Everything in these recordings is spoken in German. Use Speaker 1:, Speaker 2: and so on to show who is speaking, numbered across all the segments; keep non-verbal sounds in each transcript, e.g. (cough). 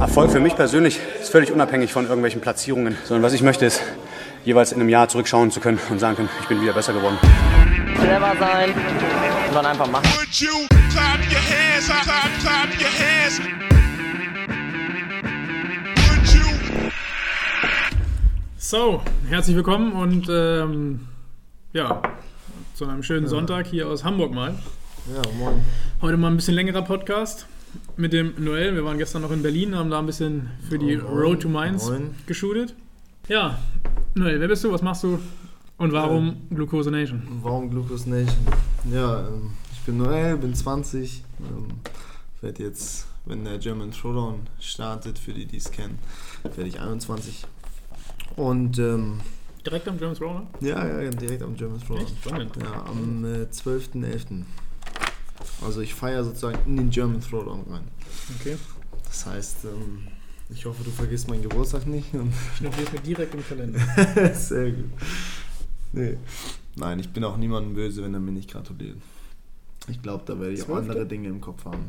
Speaker 1: Erfolg für mich persönlich ist völlig unabhängig von irgendwelchen Platzierungen, sondern was ich möchte ist, jeweils in einem Jahr zurückschauen zu können und sagen können, ich bin wieder besser geworden.
Speaker 2: Clever sein und dann einfach machen.
Speaker 3: So, herzlich willkommen und ähm, ja, zu einem schönen Sonntag hier aus Hamburg mal.
Speaker 4: Ja, moin.
Speaker 3: Heute mal ein bisschen längerer Podcast mit dem Noel. Wir waren gestern noch in Berlin, haben da ein bisschen für die
Speaker 4: Moin.
Speaker 3: Road to Mainz
Speaker 4: Moin.
Speaker 3: geshootet. Ja, Noel, wer bist du, was machst du und warum Glucose Nation?
Speaker 4: Warum Glucose Nation? Ja, ähm, ich bin Noel, bin 20. Ähm, werde jetzt, wenn der German Throwdown startet, für die, die es kennen, werde ich 21. Und ähm,
Speaker 3: Direkt am James Roller?
Speaker 4: ja, ja, direkt am German Throwdown.
Speaker 3: Echt? Spannend.
Speaker 4: Ja, am äh, 12.11. Also ich feiere sozusagen in den German Throwdown rein.
Speaker 3: Okay.
Speaker 4: Das heißt, ähm, ich hoffe, du vergisst meinen Geburtstag nicht. Und
Speaker 3: Ich notiere es mir direkt im Kalender. (laughs)
Speaker 4: Sehr gut. Nee. Nein, ich bin auch niemandem böse, wenn er mir nicht gratuliert. Ich glaube, da werde ich auch
Speaker 3: Zwölfte?
Speaker 4: andere Dinge im Kopf haben.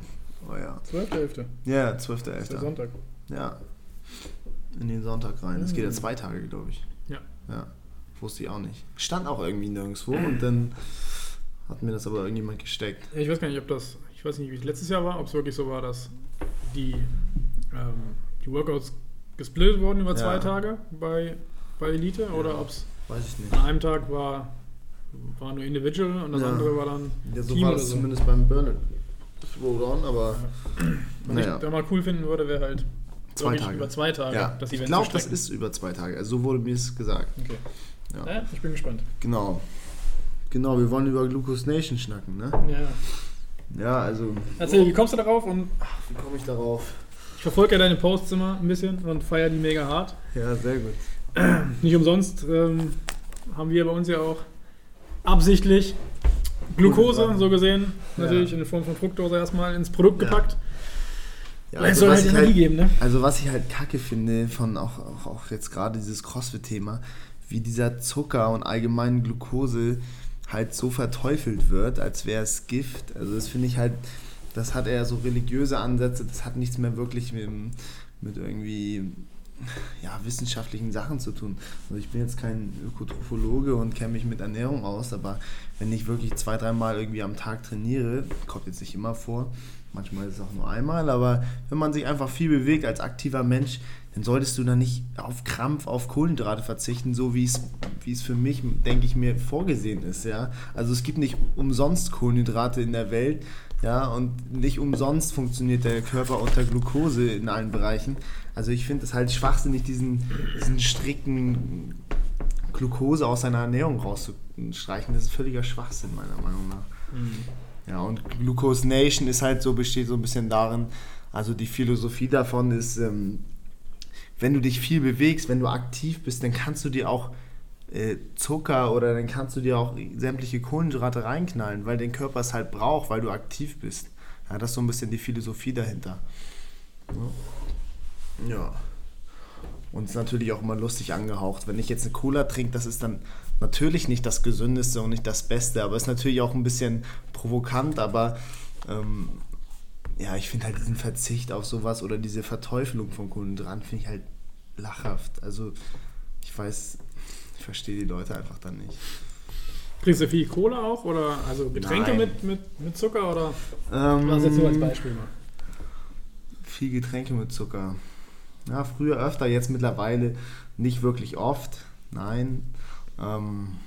Speaker 4: Oh ja.
Speaker 3: 12.11.
Speaker 4: Ja,
Speaker 3: Das ist der
Speaker 4: 12.11.
Speaker 3: Sonntag.
Speaker 4: Ja. In den Sonntag rein. Es geht ja
Speaker 3: Mhm.
Speaker 4: zwei Tage, glaube ich.
Speaker 3: Ja.
Speaker 4: Ja. Wusste ich auch nicht. Stand auch irgendwie nirgendwo und dann (clears throat) hat mir das aber irgendjemand gesteckt.
Speaker 3: Ja, Ich weiß gar nicht, ob das, ich weiß nicht, wie es letztes Jahr war, ob es wirklich so war, dass die, ähm, die Workouts gesplittet wurden über zwei
Speaker 4: Ja.
Speaker 3: Tage bei, bei Elite oder ob es an einem Tag war, war nur Individual und das
Speaker 4: Ja.
Speaker 3: andere war dann
Speaker 4: Ja, so
Speaker 3: Team
Speaker 4: war das
Speaker 3: so.
Speaker 4: zumindest beim Burnout Throwdown, aber
Speaker 3: Was
Speaker 4: naja.
Speaker 3: ich da mal cool finden würde, wäre halt
Speaker 4: Zwei Tage.
Speaker 3: über zwei Tage
Speaker 4: Ja,
Speaker 3: das
Speaker 4: ich glaube, das ist über zwei Tage. Also so wurde mir es gesagt.
Speaker 3: Okay.
Speaker 4: Ja.
Speaker 3: Ja, ich bin gespannt.
Speaker 4: Genau. Genau, wir wollen über Glucose Nation schnacken, ne?
Speaker 3: Ja.
Speaker 4: Ja, also,
Speaker 3: Erzähl, wie kommst du darauf? Und
Speaker 4: wie komme ich darauf?
Speaker 3: ich verfolge ja deine Posts immer ein bisschen und feiere die mega hart.
Speaker 4: Ja, sehr gut.
Speaker 3: Nicht umsonst ähm, haben wir bei uns ja auch absichtlich Glucose, so gesehen,
Speaker 4: Ja.
Speaker 3: natürlich in Form von Fructose erstmal ins Produkt
Speaker 4: Ja.
Speaker 3: gepackt.
Speaker 4: Ja, also,
Speaker 3: soll
Speaker 4: was
Speaker 3: halt
Speaker 4: halt,
Speaker 3: geben, ne?
Speaker 4: also was ich halt kacke finde, von auch, auch, auch jetzt gerade dieses CrossFit-Thema, wie dieser Zucker und allgemein Glucose halt so verteufelt wird, als wäre es Gift. Also das finde ich halt, das hat eher so religiöse Ansätze, das hat nichts mehr wirklich mit, mit irgendwie ja, wissenschaftlichen Sachen zu tun. Also ich bin jetzt kein Ökotrophologe und kenne mich mit Ernährung aus, aber wenn ich wirklich zwei, dreimal irgendwie am Tag trainiere, kommt jetzt nicht immer vor, manchmal ist es auch nur einmal, aber wenn man sich einfach viel bewegt als aktiver Mensch, dann solltest du da nicht auf Krampf auf Kohlenhydrate verzichten, so wie es, wie es für mich, denke ich mir, vorgesehen ist. Ja? Also es gibt nicht umsonst Kohlenhydrate in der Welt, ja, und nicht umsonst funktioniert der Körper unter Glucose in allen Bereichen. Also ich finde es halt schwachsinnig, diesen, diesen strikten Glucose aus seiner Ernährung rauszustreichen. Das ist völliger Schwachsinn, meiner Meinung nach. Ja, und Glucose Nation ist halt so, besteht so ein bisschen darin, also die Philosophie davon ist, ähm, wenn du dich viel bewegst, wenn du aktiv bist, dann kannst du dir auch äh, Zucker oder dann kannst du dir auch sämtliche Kohlenhydrate reinknallen, weil dein Körper es halt braucht, weil du aktiv bist. Ja, das ist so ein bisschen die Philosophie dahinter. Ja. Und ist natürlich auch immer lustig angehaucht. Wenn ich jetzt eine Cola trinke, das ist dann natürlich nicht das Gesündeste und nicht das Beste, aber ist natürlich auch ein bisschen provokant, aber ähm, ja, ich finde halt diesen Verzicht auf sowas oder diese Verteufelung von Kohlenhydraten finde ich halt lachhaft. Also ich weiß, ich verstehe die Leute einfach dann nicht.
Speaker 3: Trinkst du viel Cola auch oder also Getränke
Speaker 4: Nein.
Speaker 3: mit, mit, mit Zucker oder
Speaker 4: Ähm,
Speaker 3: was jetzt nur als Beispiel mal?
Speaker 4: Viel Getränke mit Zucker. Ja, früher öfter, jetzt mittlerweile nicht wirklich oft. Nein. Ähm,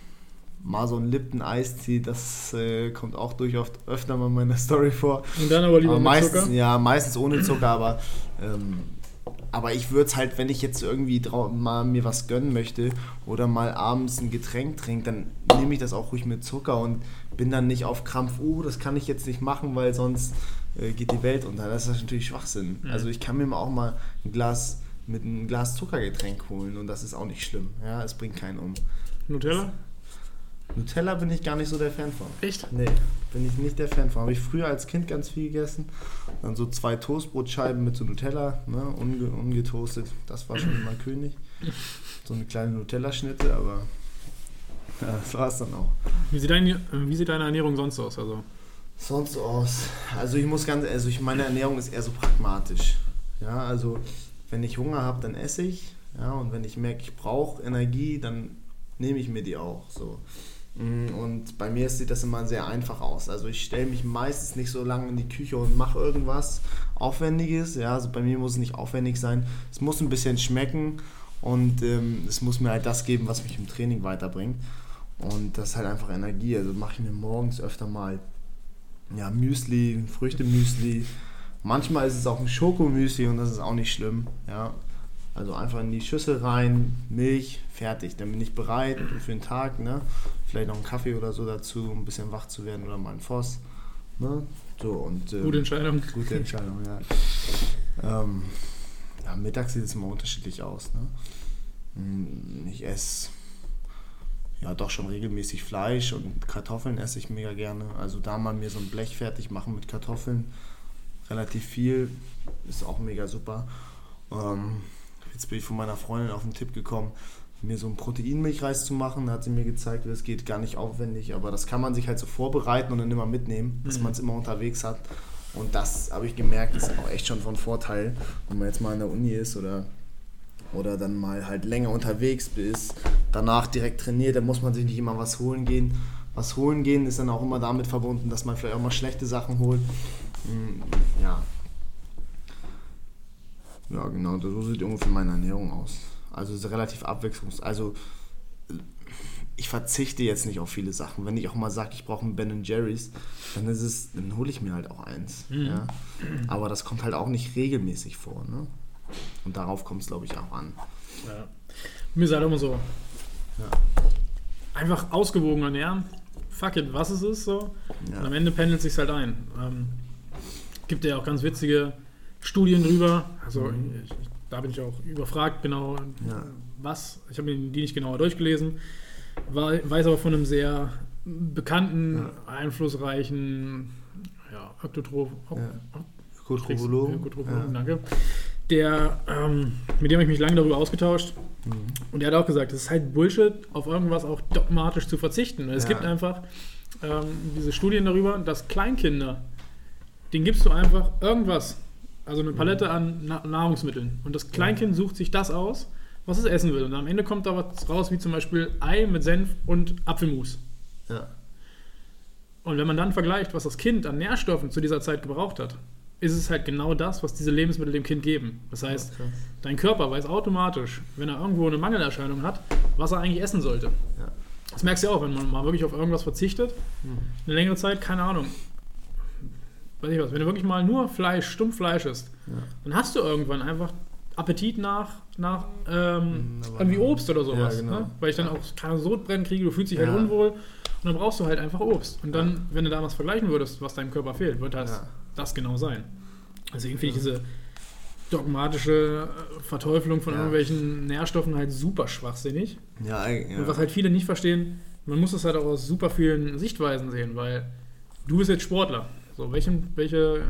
Speaker 4: mal so ein Lipton-Eistee, das äh, kommt auch durchaus öfter mal in meiner (laughs) Story vor.
Speaker 3: Und dann aber lieber
Speaker 4: Aber
Speaker 3: mit
Speaker 4: meistens,
Speaker 3: Zucker?
Speaker 4: ja, meistens ohne Zucker, aber, ähm, aber ich würde es halt, wenn ich jetzt irgendwie mal mir was gönnen möchte oder mal abends ein Getränk trinke, dann nehme ich das auch ruhig mit Zucker und bin dann nicht auf Krampf, oh, das kann ich jetzt nicht machen, weil sonst äh, geht die Welt unter. Das ist natürlich Schwachsinn.
Speaker 3: Mhm.
Speaker 4: Also ich kann mir auch mal ein Glas mit einem Glas Zuckergetränk holen und das ist auch nicht schlimm. Ja, es bringt keinen um.
Speaker 3: Nutella?
Speaker 4: Nutella bin ich gar nicht so der Fan von.
Speaker 3: Echt?
Speaker 4: Nee, bin ich nicht der Fan von. Habe ich früher als Kind ganz viel gegessen. Dann so zwei Toastbrotscheiben mit so Nutella, ne, unge ungetoastet. Das war schon immer König. So eine kleine Nutella-Schnitte, aber ja, das war es dann auch.
Speaker 3: Wie sieht, deine, wie sieht deine Ernährung sonst aus? Also,
Speaker 4: Sonst aus. Also ich muss ganz, also ich, meine Ernährung ist eher so pragmatisch. Ja, also wenn ich Hunger habe, dann esse ich. Ja, und wenn ich merke, ich brauche Energie, dann nehme ich mir die auch. So. Mm, Und bei mir sieht das immer sehr einfach aus. Also ich stelle mich meistens nicht so lange in die Küche und mache irgendwas Aufwendiges. Ja, also bei mir muss es nicht aufwendig sein. Es muss ein bisschen schmecken und ähm, es muss mir halt das geben, was mich im Training weiterbringt. Und das ist halt einfach Energie. Also mache ich mir morgens öfter mal ja, Müsli, Früchtemüsli. Manchmal ist es auch ein Schokomüsli und das ist auch nicht schlimm. Ja. Also einfach in die Schüssel rein, Milch, fertig. Dann bin ich bereit für den Tag. Ne? Vielleicht noch einen Kaffee oder so dazu, um ein bisschen wach zu werden oder mal ein Voss. Ne? So, und, ähm,
Speaker 3: Gute Entscheidung. (laughs)
Speaker 4: Gute Entscheidung, ja. ähm, ja. Mittags sieht es immer unterschiedlich aus. Ne? Mm, Ich esse ja doch schon regelmäßig Fleisch und Kartoffeln esse ich mega gerne. Also da mal mir so ein Blech fertig machen mit Kartoffeln, relativ viel, ist auch mega super. Ähm, jetzt bin ich von meiner Freundin auf den Tipp gekommen, mir so einen Proteinmilchreis zu machen. Da hat sie mir gezeigt, wie das geht, gar nicht aufwendig, aber das kann man sich halt so vorbereiten und dann immer mitnehmen, dass man es immer unterwegs hat. Und das habe ich gemerkt, ist auch echt schon von Vorteil, wenn man jetzt mal in der Uni ist oder oder dann mal halt länger unterwegs bist, danach direkt trainiert, dann muss man sich nicht immer was holen gehen. Was holen gehen ist dann auch immer damit verbunden, dass man vielleicht auch mal schlechte Sachen holt. Mm, Ja. Ja, genau, so sieht ungefähr meine Ernährung aus. Also es ist relativ abwechslungsreich. Also ich verzichte jetzt nicht auf viele Sachen. Wenn ich auch mal sage, ich brauche einen Ben Jerry's, dann ist es, dann hole ich mir halt auch eins. Ja? Aber das kommt halt auch nicht regelmäßig vor. Ne? Und darauf kommt es, glaube ich, auch an.
Speaker 3: Ja. Mir ist halt immer so.
Speaker 4: Ja.
Speaker 3: Einfach ausgewogen ernähren. Fuck it, was es ist so.
Speaker 4: Ja.
Speaker 3: Und am Ende pendelt sich halt ein. Ähm, gibt ja auch ganz witzige Studien drüber. Also ich, ich, da bin ich auch überfragt, genau.
Speaker 4: Ja.
Speaker 3: was. Ich habe die nicht genauer durchgelesen. Weiß aber von einem sehr bekannten, einflussreichen ja, Öktotroph,
Speaker 4: Ja.
Speaker 3: Ökotrophologen, danke. Der, ähm, mit dem habe ich mich lange darüber ausgetauscht.
Speaker 4: Mhm.
Speaker 3: Und der hat auch gesagt, es ist halt Bullshit, auf irgendwas auch dogmatisch zu verzichten. Es
Speaker 4: Ja.
Speaker 3: gibt einfach ähm, diese Studien darüber, dass Kleinkinder, denen gibst du einfach irgendwas, also eine Palette an Na Nahrungsmitteln. Und das Kleinkind sucht sich das aus, was es essen will. Und am Ende kommt da was raus, wie zum Beispiel Ei mit Senf und Apfelmus.
Speaker 4: Ja.
Speaker 3: Und wenn man dann vergleicht, was das Kind an Nährstoffen zu dieser Zeit gebraucht hat, ist es halt genau das, was diese Lebensmittel dem Kind geben. Das heißt,
Speaker 4: krass.
Speaker 3: dein Körper weiß automatisch, wenn er irgendwo eine Mangelerscheinung hat, was er eigentlich essen sollte.
Speaker 4: Ja.
Speaker 3: Das merkst du ja auch, wenn man mal wirklich auf irgendwas verzichtet, eine längere Zeit, keine Ahnung. Weiß ich was, wenn du wirklich mal nur Fleisch, Stumpffleisch isst, dann hast du irgendwann einfach Appetit nach, nach ähm,
Speaker 4: aber-
Speaker 3: irgendwie Obst oder sowas.
Speaker 4: Ja, genau.
Speaker 3: ne? Weil ich dann auch keine Sodbrennen kriege, du fühlst dich halt
Speaker 4: Ja.
Speaker 3: unwohl und dann brauchst du halt einfach Obst. Und dann, wenn du da was vergleichen würdest, was deinem Körper fehlt, wird das,
Speaker 4: Ja.
Speaker 3: das genau sein. Deswegen finde ich diese dogmatische äh, Verteufelung von
Speaker 4: Ja.
Speaker 3: irgendwelchen Nährstoffen halt super schwachsinnig.
Speaker 4: Ja, ja.
Speaker 3: Und was halt viele nicht verstehen, man muss das halt auch aus super vielen Sichtweisen sehen, weil du bist jetzt Sportler. So, welchen, welche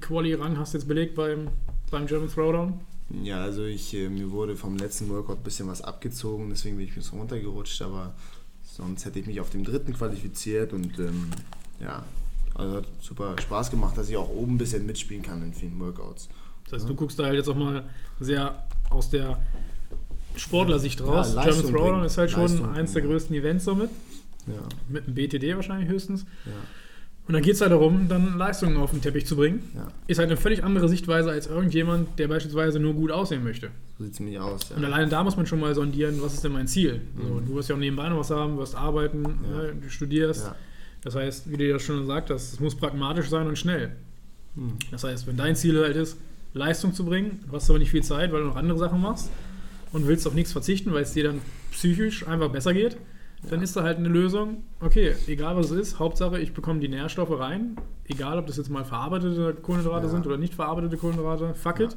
Speaker 3: Quali-Rang hast du jetzt belegt beim, beim German Throwdown?
Speaker 4: Ja, also ich, äh, mir wurde vom letzten Workout ein bisschen was abgezogen, deswegen bin ich ein bisschen runtergerutscht, aber sonst hätte ich mich auf dem dritten qualifiziert und ähm, ja, also hat super Spaß gemacht, dass ich auch oben ein bisschen mitspielen kann in vielen Workouts.
Speaker 3: Das heißt, du guckst da halt jetzt auch mal sehr aus der Sportlersicht raus.
Speaker 4: Ja,
Speaker 3: German Throwdown ist halt schon
Speaker 4: Leistung
Speaker 3: eins der
Speaker 4: bringen, ja.
Speaker 3: größten Events somit,
Speaker 4: Ja,
Speaker 3: mit dem BTD wahrscheinlich höchstens.
Speaker 4: ja,
Speaker 3: Und dann geht es halt darum, dann Leistungen auf den Teppich zu bringen.
Speaker 4: ja,
Speaker 3: Ist halt eine völlig andere Sichtweise als irgendjemand, der beispielsweise nur gut aussehen möchte.
Speaker 4: so sieht es nämlich aus. Ja.
Speaker 3: Und alleine da muss man schon mal sondieren, was ist denn mein Ziel? So, du wirst ja auch nebenbei noch was haben, wirst arbeiten,
Speaker 4: Ja.
Speaker 3: ne, du studierst. Das heißt, wie du ja schon gesagt hast, es muss pragmatisch sein und schnell.
Speaker 4: Hm.
Speaker 3: Das heißt, wenn dein Ziel halt ist, Leistung zu bringen, du hast aber nicht viel Zeit, weil du noch andere Sachen machst und willst auf nichts verzichten, weil es dir dann psychisch einfach besser geht, dann ist da halt eine Lösung, okay, egal was es ist, Hauptsache ich bekomme die Nährstoffe rein, egal ob das jetzt mal verarbeitete Kohlenhydrate
Speaker 4: Ja.
Speaker 3: sind oder nicht verarbeitete Kohlenhydrate, fuck it.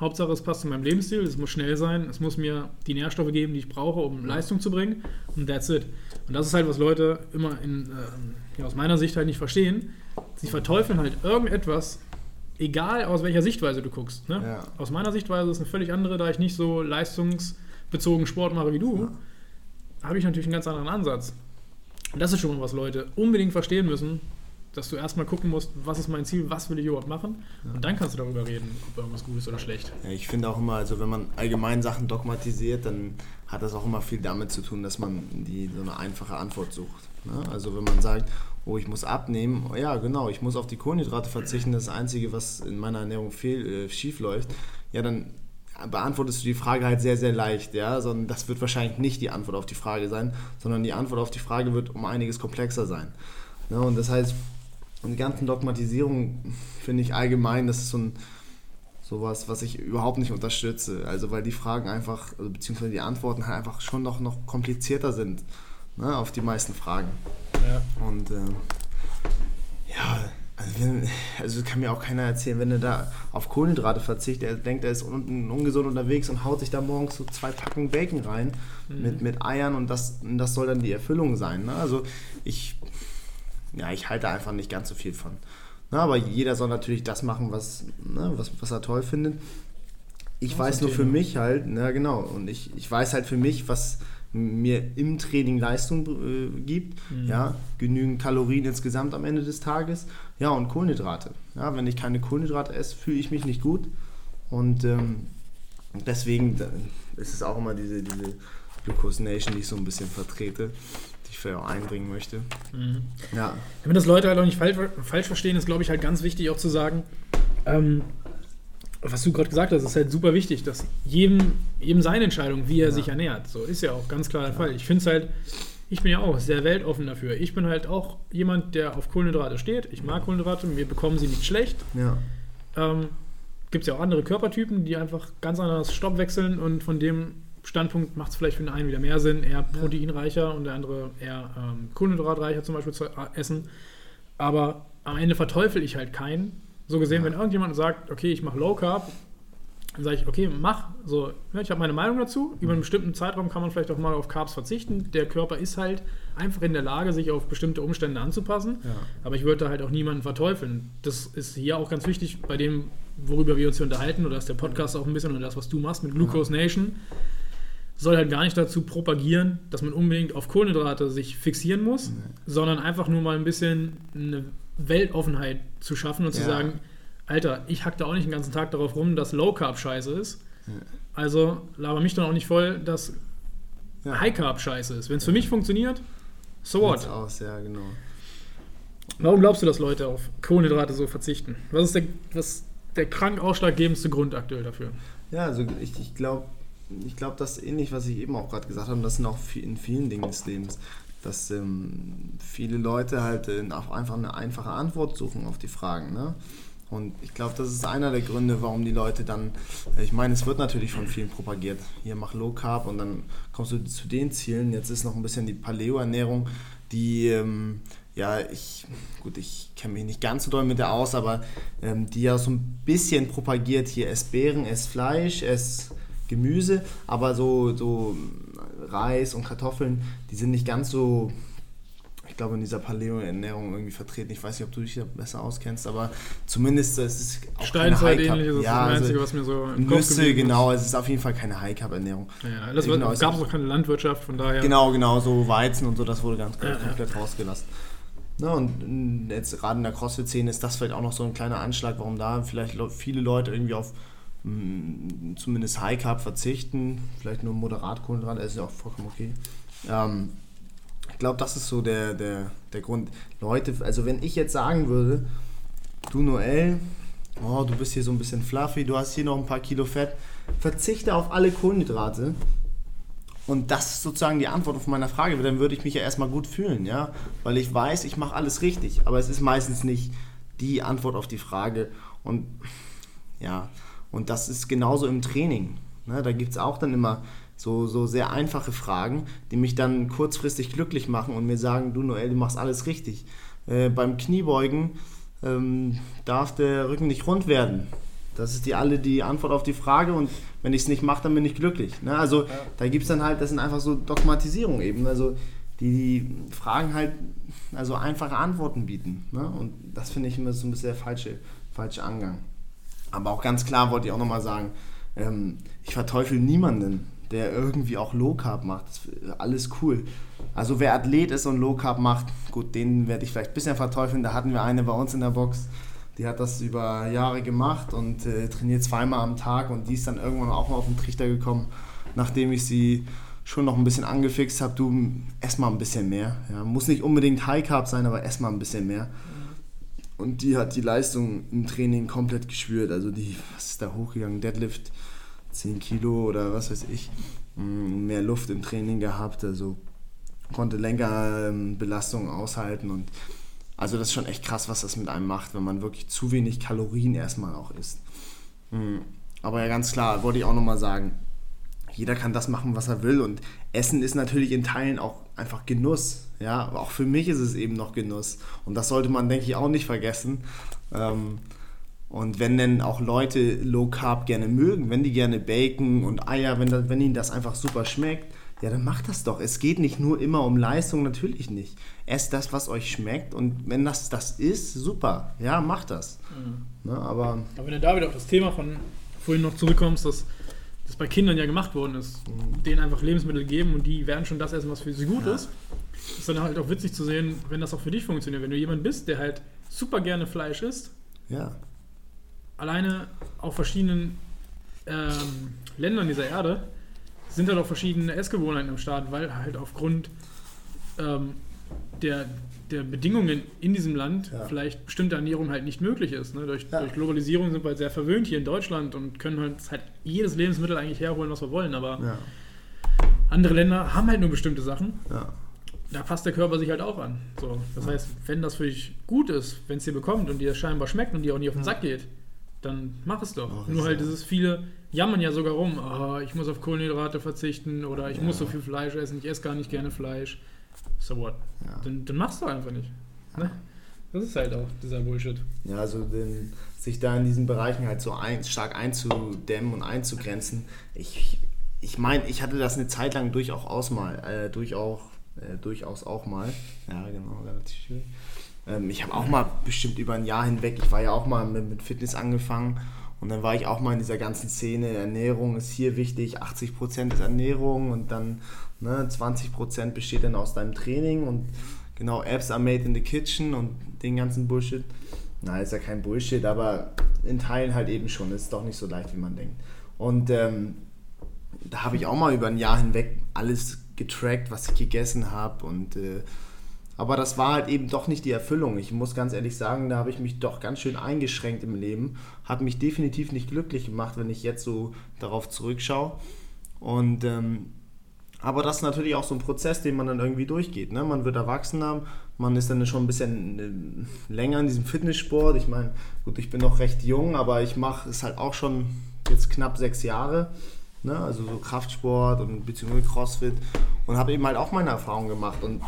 Speaker 3: Hauptsache es passt zu meinem Lebensstil, es muss schnell sein, es muss mir die Nährstoffe geben, die ich brauche, um Leistung zu bringen und that's it. Und das ist halt, was Leute immer in, ja, aus meiner Sicht halt nicht verstehen. Sie verteufeln halt irgendetwas, egal aus welcher Sichtweise du guckst. Ne?
Speaker 4: Ja.
Speaker 3: Aus meiner Sichtweise ist eine völlig andere, da ich nicht so leistungsbezogen Sport mache wie du, habe ich natürlich einen ganz anderen Ansatz. Und das ist schon mal, was Leute unbedingt verstehen müssen, dass du erstmal gucken musst, was ist mein Ziel, was will ich überhaupt machen. Und dann kannst du darüber reden, ob irgendwas gut ist oder schlecht.
Speaker 4: Ja, ich finde auch immer, also wenn man allgemein Sachen dogmatisiert, dann hat das auch immer viel damit zu tun, dass man die, so eine einfache Antwort sucht. Ne? Also wenn man sagt, oh, ich muss abnehmen, oh, ja genau, ich muss auf die Kohlenhydrate verzichten, das das Einzige, was in meiner Ernährung fehl, äh, schief läuft, ja dann beantwortest du die Frage halt sehr, sehr leicht, ja, sondern das wird wahrscheinlich nicht die Antwort auf die Frage sein, sondern die Antwort auf die Frage wird um einiges komplexer sein. Ne? Und das heißt, die ganzen Dogmatisierungen finde ich allgemein, das ist so ein sowas, was ich überhaupt nicht unterstütze. Also weil die Fragen einfach, also beziehungsweise die Antworten halt einfach schon noch, noch komplizierter sind ne, auf die meisten Fragen.
Speaker 3: Ja.
Speaker 4: Und ähm, ja, also, wenn, also kann mir auch keiner erzählen, wenn er da auf Kohlenhydrate verzichtet, er denkt, er ist un ungesund unterwegs und haut sich da morgens so zwei Packen Bacon rein
Speaker 3: Mhm.
Speaker 4: mit, mit Eiern und das, und das soll dann die Erfüllung sein. Ne? Also ich, ja, ich halte einfach nicht ganz so viel von. Ne? Aber jeder soll natürlich das machen, was, ne, was, was er toll findet. Ich
Speaker 3: Das
Speaker 4: weiß nur für mich halt, na genau, und ich, ich weiß halt für mich, was mir im Training Leistung äh, gibt,
Speaker 3: Mhm.
Speaker 4: ja, genügend Kalorien insgesamt am Ende des Tages, ja, und Kohlenhydrate. Ja, wenn ich keine Kohlenhydrate esse, fühle ich mich nicht gut und ähm, deswegen ist es auch immer diese, diese Glucose Nation, die ich so ein bisschen vertrete, die ich vielleicht auch einbringen möchte.
Speaker 3: Mhm.
Speaker 4: Ja,
Speaker 3: Damit das Leute halt auch nicht falsch, falsch verstehen, ist, glaube ich, halt ganz wichtig auch zu sagen, ähm, was du gerade gesagt hast, ist halt super wichtig, dass jedem, jedem seine Entscheidung, wie er
Speaker 4: Ja.
Speaker 3: sich ernährt. So ist ja auch ganz klar der Fall. Ich finde es halt, ich bin ja auch sehr weltoffen dafür. Ich bin halt auch jemand, der auf Kohlenhydrate steht. Ich mag Kohlenhydrate, mir bekommen sie nicht schlecht.
Speaker 4: ja,
Speaker 3: Ähm, Gibt es ja auch andere Körpertypen, die einfach ganz anders Stopp wechseln und von dem Standpunkt macht es vielleicht für den einen wieder mehr Sinn, eher proteinreicher und der andere eher ähm, kohlenhydratreicher zum Beispiel zu essen. Aber am Ende verteufel ich halt keinen. So gesehen, wenn irgendjemand sagt, okay, ich mache Low Carb, dann sage ich, okay, mach. So, ja, ich habe meine Meinung dazu. Über einen bestimmten Zeitraum kann man vielleicht auch mal auf Carbs verzichten. Der Körper ist halt einfach in der Lage, sich auf bestimmte Umstände anzupassen.
Speaker 4: Ja.
Speaker 3: Aber ich würde da halt auch niemanden verteufeln. Das ist hier auch ganz wichtig bei dem, worüber wir uns hier unterhalten, oder ist der Podcast auch ein bisschen oder das, was du machst mit Glucose Nation, soll halt gar nicht dazu propagieren, dass man unbedingt auf Kohlenhydrate sich fixieren muss, sondern einfach nur mal ein bisschen eine Weltoffenheit zu schaffen und zu
Speaker 4: Ja.
Speaker 3: sagen, Alter, ich hack da auch nicht den ganzen Tag darauf rum, dass Low Carb scheiße ist. Also laber mich dann auch nicht voll, dass
Speaker 4: Ja.
Speaker 3: High Carb scheiße ist. Wenn es für mich funktioniert, so what?
Speaker 4: aus, ja, genau.
Speaker 3: Warum glaubst du, dass Leute auf Kohlenhydrate so verzichten? Was ist der, was der krank ausschlaggebendste Grund aktuell dafür?
Speaker 4: Ja, also ich, ich glaube, ich glaub, das ähnlich, was ich eben auch gerade gesagt habe, das sind auch in vielen Dingen des Lebens, dass ähm, viele Leute halt äh, einfach eine einfache Antwort suchen auf die Fragen. Ne? Und ich glaube, das ist einer der Gründe, warum die Leute dann, äh, ich meine, es wird natürlich von vielen propagiert, hier mach Low Carb und dann kommst du zu den Zielen. Jetzt ist noch ein bisschen die Paleo-Ernährung, die, ähm, ja, ich, gut, ich kenne mich nicht ganz so doll mit der aus, aber ähm, die ja so ein bisschen propagiert, hier ess Beeren, ess Fleisch, ess Gemüse, aber so, so Reis und Kartoffeln, die sind nicht ganz so, ich glaube, in dieser Paleo-Ernährung irgendwie vertreten. Ich weiß nicht, ob du dich da besser auskennst, aber zumindest es ist auch
Speaker 3: Steinzeit
Speaker 4: keine
Speaker 3: ähnliches ist
Speaker 4: ja,
Speaker 3: das Einzige,
Speaker 4: also
Speaker 3: was mir so im
Speaker 4: Nüsse,
Speaker 3: ist.
Speaker 4: genau, es ist auf jeden Fall keine High-Carb-Ernährung.
Speaker 3: Ja, das
Speaker 4: Genau,
Speaker 3: gab
Speaker 4: ist-
Speaker 3: es auch keine Landwirtschaft, von daher.
Speaker 4: Genau, genau, so Weizen und so, das wurde ganz
Speaker 3: Ja, ja.
Speaker 4: komplett rausgelassen. Na, und mh, jetzt gerade in der CrossFit-Szene ist das vielleicht auch noch so ein kleiner Anschlag, warum da vielleicht le- viele Leute irgendwie auf zumindest High Carb verzichten, vielleicht nur moderat Kohlenhydrate, ist ja auch vollkommen okay. Ähm, ich glaube, das ist so der, der, der Grund. Leute, also wenn ich jetzt sagen würde, du Noel, oh, du bist hier so ein bisschen fluffy, du hast hier noch ein paar Kilo Fett, verzichte auf alle Kohlenhydrate und das ist sozusagen die Antwort auf meine Frage, dann würde ich mich ja erstmal gut fühlen, ja, weil ich weiß, ich mache alles richtig, aber es ist meistens nicht die Antwort auf die Frage und ja, und das ist genauso im Training. Ne? Da gibt es auch dann immer so, so sehr einfache Fragen, die mich dann kurzfristig glücklich machen und mir sagen, du Noel, du machst alles richtig. Äh, beim Kniebeugen ähm, darf der Rücken nicht rund werden. Das ist die alle die Antwort auf die Frage und wenn ich es nicht mache, dann bin ich glücklich. Ne? Also da gibt es dann halt, das sind einfach so Dogmatisierung eben. Also die, die Fragen halt also einfache Antworten bieten. Ne? Und das finde ich immer so ein bisschen der falsche, falsche Angang. Aber auch ganz klar wollte ich auch nochmal sagen, ähm, ich verteufel niemanden, der irgendwie auch Low Carb macht. Alles cool. Also wer Athlet ist und Low Carb macht, gut, den werde ich vielleicht ein bisschen verteufeln. Da hatten wir eine bei uns in der Box, die hat das über Jahre gemacht und äh, trainiert zweimal am Tag und die ist dann irgendwann auch mal auf den Trichter gekommen, nachdem ich sie schon noch ein bisschen angefixt habe, du ess mal ein bisschen mehr. Ja, muss nicht unbedingt High Carb sein, aber ess mal ein bisschen mehr. Und die hat die Leistung im Training komplett geschwürt. Also die, was ist da hochgegangen? Deadlift 10 Kilo oder was weiß ich. Mm, Mehr Luft im Training gehabt, also konnte Lenkerbelastungen aushalten und also das ist schon echt krass, was das mit einem macht, wenn man wirklich zu wenig Kalorien erstmal auch isst. Mm, Aber ja, ganz klar, wollte ich auch nochmal sagen, jeder kann das machen, was er will und Essen ist natürlich in Teilen auch einfach Genuss. Ja, aber auch für mich ist es eben noch Genuss und das sollte man, denke ich, auch nicht vergessen. Ähm, und wenn denn auch Leute Low Carb gerne mögen, wenn die gerne Bacon und Eier, wenn, das, wenn ihnen das einfach super schmeckt, ja, dann macht das doch. Es geht nicht nur immer um Leistung, natürlich nicht. Esst das, was euch schmeckt und wenn das das ist, super. Ja, macht das. Ne, aber
Speaker 3: Aber wenn du da wieder auf das Thema von vorhin noch zurückkommst, dass das bei Kindern ja gemacht worden ist, denen einfach Lebensmittel geben und die werden schon das essen, was für sie gut
Speaker 4: Ja.
Speaker 3: ist, ist dann halt auch witzig zu sehen, wenn das auch für dich funktioniert. Wenn du jemand bist, der halt super gerne Fleisch isst,
Speaker 4: ja,
Speaker 3: alleine auf verschiedenen ähm, Ländern dieser Erde sind halt auch verschiedene Essgewohnheiten am Start, weil halt aufgrund ähm, der, der Bedingungen in diesem Land
Speaker 4: Ja.
Speaker 3: vielleicht bestimmte Ernährung halt nicht möglich ist. Ne? Durch,
Speaker 4: Ja.
Speaker 3: durch Globalisierung sind wir halt sehr verwöhnt hier in Deutschland und können halt, halt jedes Lebensmittel eigentlich herholen, was wir wollen. Aber
Speaker 4: ja,
Speaker 3: andere Länder haben halt nur bestimmte Sachen.
Speaker 4: Ja.
Speaker 3: Da passt der Körper sich halt auch an. So, das heißt, wenn das für dich gut ist, wenn es dir bekommt und dir das scheinbar schmeckt und dir auch nicht auf den Sack geht, dann mach es doch.
Speaker 4: Mach es,
Speaker 3: Nur halt
Speaker 4: ja.
Speaker 3: dieses viele jammern ja sogar rum, ah, ich muss auf Kohlenhydrate verzichten oder ich muss so viel Fleisch essen, ich esse gar nicht gerne Fleisch. So what?
Speaker 4: Ja.
Speaker 3: Dann, dann machst du einfach nicht. Ne? Das ist halt auch dieser Bullshit.
Speaker 4: Ja, also den, sich da in diesen Bereichen halt so ein, stark einzudämmen und einzugrenzen. Ich, ich meine, ich hatte das eine Zeit lang durchaus mal, äh, durchaus, äh, durchaus auch mal. Ja, genau, relativ schwierig. Ähm, ich habe auch mal bestimmt über ein Jahr hinweg, ich war ja auch mal mit, mit Fitness angefangen und dann war ich auch mal in dieser ganzen Szene, Ernährung ist hier wichtig, 80% ist Ernährung und dann ne, 20% besteht dann aus deinem Training und genau, Apps are made in the kitchen und den ganzen Bullshit. Nein, ist ja kein Bullshit, aber in Teilen halt eben schon. Es ist doch nicht so leicht, wie man denkt. Und ähm, da habe ich auch mal über ein Jahr hinweg alles getrackt, was ich gegessen habe. Äh, aber das war halt eben doch nicht die Erfüllung. Ich muss ganz ehrlich sagen, da habe ich mich doch ganz schön eingeschränkt im Leben. Hat mich definitiv nicht glücklich gemacht, wenn ich jetzt so darauf zurückschaue. Und ähm, aber das ist natürlich auch so ein Prozess, den man dann irgendwie durchgeht. Ne? Man wird erwachsener, man ist dann schon ein bisschen äh, länger in diesem Fitnesssport. Ich meine, gut, ich bin noch recht jung, aber ich mache es halt auch schon jetzt knapp sechs Jahre. Ne? Also so Kraftsport und beziehungsweise Crossfit und habe eben halt auch meine Erfahrungen gemacht. Und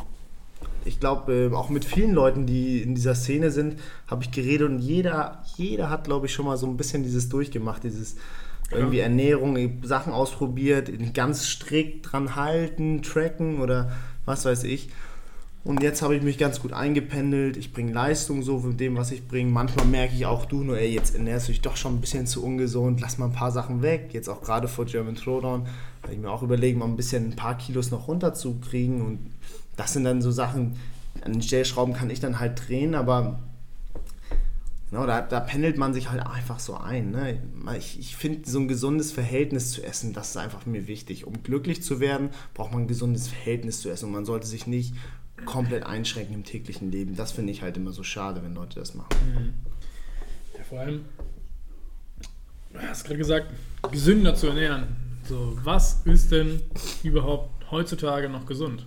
Speaker 4: ich glaube, äh, auch mit vielen Leuten, die in dieser Szene sind, habe ich geredet und jeder, jeder hat, glaube ich, schon mal so ein bisschen dieses durchgemacht, dieses irgendwie Ernährung, Sachen ausprobiert, ganz strikt dran halten, tracken oder was weiß ich. Und jetzt habe ich mich ganz gut eingependelt. Ich bringe Leistung so mit dem, was ich bringe. Manchmal merke ich auch, du, nur ey, jetzt ernährst du dich doch schon ein bisschen zu ungesund. Lass mal ein paar Sachen weg. Jetzt auch gerade vor German Throwdown, weil ich mir auch überlegen, mal ein bisschen ein paar Kilos noch runterzukriegen. Und das sind dann so Sachen, an den Stellschrauben kann ich dann halt drehen, aber Genau, da, da pendelt man sich halt einfach so ein. Ne? Ich, ich finde, so ein gesundes Verhältnis zu essen, das ist einfach mir wichtig. Um glücklich zu werden, braucht man ein gesundes Verhältnis zu essen. Und man sollte sich nicht komplett einschränken im täglichen Leben. Das finde ich halt immer so schade, wenn Leute das machen.
Speaker 3: Ja, vor allem, du hast gerade gesagt, gesünder zu ernähren. So, was ist denn überhaupt heutzutage noch gesund?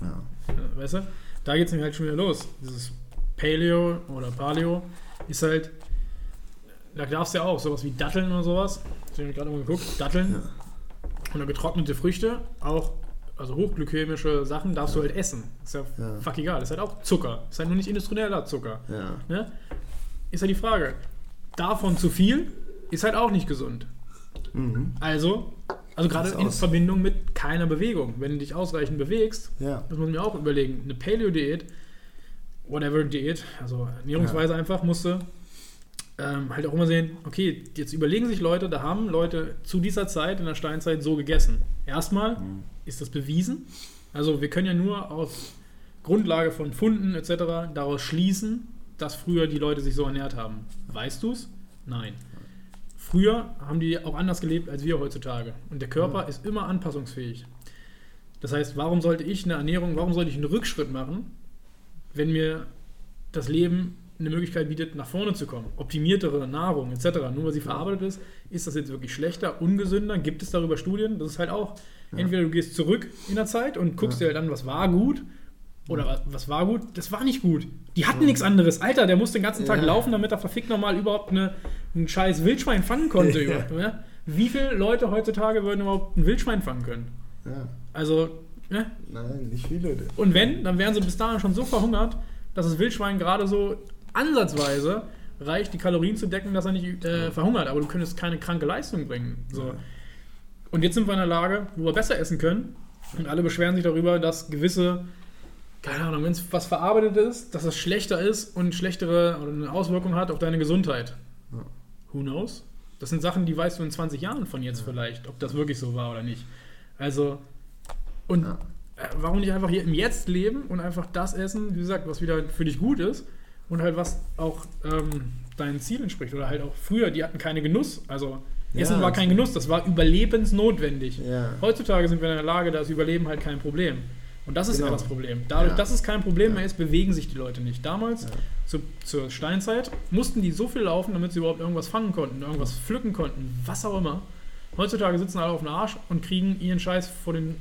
Speaker 4: Ja.
Speaker 3: Ja, Weißt du? Da geht es nämlich halt schon wieder los. Dieses Paleo oder Paleo ist halt, da darfst du ja auch sowas wie Datteln oder sowas. Ich habe gerade mal geguckt, Datteln oder getrocknete Früchte, auch also hochglykämische Sachen darfst du halt essen. Ist ja,
Speaker 4: Ja.
Speaker 3: fuck egal, ist halt auch Zucker. Ist halt nur nicht industrieller Zucker.
Speaker 4: Ja.
Speaker 3: Ne? Ist ja die Frage. Davon zu viel ist halt auch nicht gesund.
Speaker 4: Mhm.
Speaker 3: Also, also gerade in. Verbindung mit keiner Bewegung. Wenn du dich ausreichend bewegst,
Speaker 4: Ja.
Speaker 3: das muss man mir auch überlegen. Eine Paleo-Diät, whatever Diät, also Ernährungsweise einfach, musste ähm, halt auch immer sehen, okay, jetzt überlegen sich Leute, da haben Leute zu dieser Zeit, in der Steinzeit, so gegessen. Erstmal ist das bewiesen. Also wir können ja nur aus Grundlage von Funden etc. daraus schließen, dass früher die Leute sich so ernährt haben. Weißt du es? Nein. Früher haben die auch anders gelebt als wir heutzutage. Und der Körper ist immer anpassungsfähig. Das heißt, warum sollte ich eine Ernährung, warum sollte ich einen Rückschritt machen, wenn mir das Leben eine Möglichkeit bietet, nach vorne zu kommen? Optimiertere Nahrung etc. Nur weil sie verarbeitet ist, ist das jetzt wirklich schlechter, ungesünder? Gibt es darüber Studien? Das ist halt auch, entweder du gehst zurück in der Zeit und guckst dir halt an, was war gut oder was, was war gut? Das war nicht gut. Die hatten nichts anderes. Alter, der musste den ganzen Tag
Speaker 4: Ja.
Speaker 3: laufen, damit er verfickt nochmal überhaupt eine, ein scheiß Wildschwein fangen konnte.
Speaker 4: Ja.
Speaker 3: ja? Wie viele Leute heutzutage würden überhaupt ein Wildschwein fangen können?
Speaker 4: Ja.
Speaker 3: Also, ne?
Speaker 4: Nein, nicht viele.
Speaker 3: Und wenn, dann wären sie bis dahin schon so verhungert, dass das Wildschwein gerade so ansatzweise reicht, die Kalorien zu decken, dass er nicht äh, verhungert. Aber du könntest keine kranke Leistung bringen. So. Und jetzt sind wir in einer Lage, wo wir besser essen können. Und alle beschweren sich darüber, dass gewisse, keine Ahnung, wenn es was verarbeitet ist, dass es schlechter ist und schlechtere oder eine Auswirkung hat auf deine Gesundheit. Who knows? Das sind Sachen, die weißt du in 20 Jahren von jetzt vielleicht, ob das wirklich so war oder nicht. Also, und
Speaker 4: Ja.
Speaker 3: äh, warum nicht einfach hier im Jetzt leben und einfach das essen, wie gesagt, was wieder für dich gut ist und halt was auch ähm, deinen Zielen entspricht. Oder halt auch früher, die hatten keine Genuss. Also
Speaker 4: Ja,
Speaker 3: Essen war
Speaker 4: das-
Speaker 3: kein Genuss, das war überlebensnotwendig.
Speaker 4: Ja.
Speaker 3: Heutzutage sind wir in der Lage, da ist Überleben halt kein Problem. Und das ist
Speaker 4: Genau.
Speaker 3: ja das Problem. Dadurch,
Speaker 4: Ja.
Speaker 3: dass es kein Problem mehr ist, bewegen sich die Leute nicht. Damals, zu, zur Steinzeit, mussten die so viel laufen, damit sie überhaupt irgendwas fangen konnten, irgendwas pflücken konnten, was auch immer. Heutzutage sitzen alle auf dem Arsch und kriegen ihren Scheiß vor den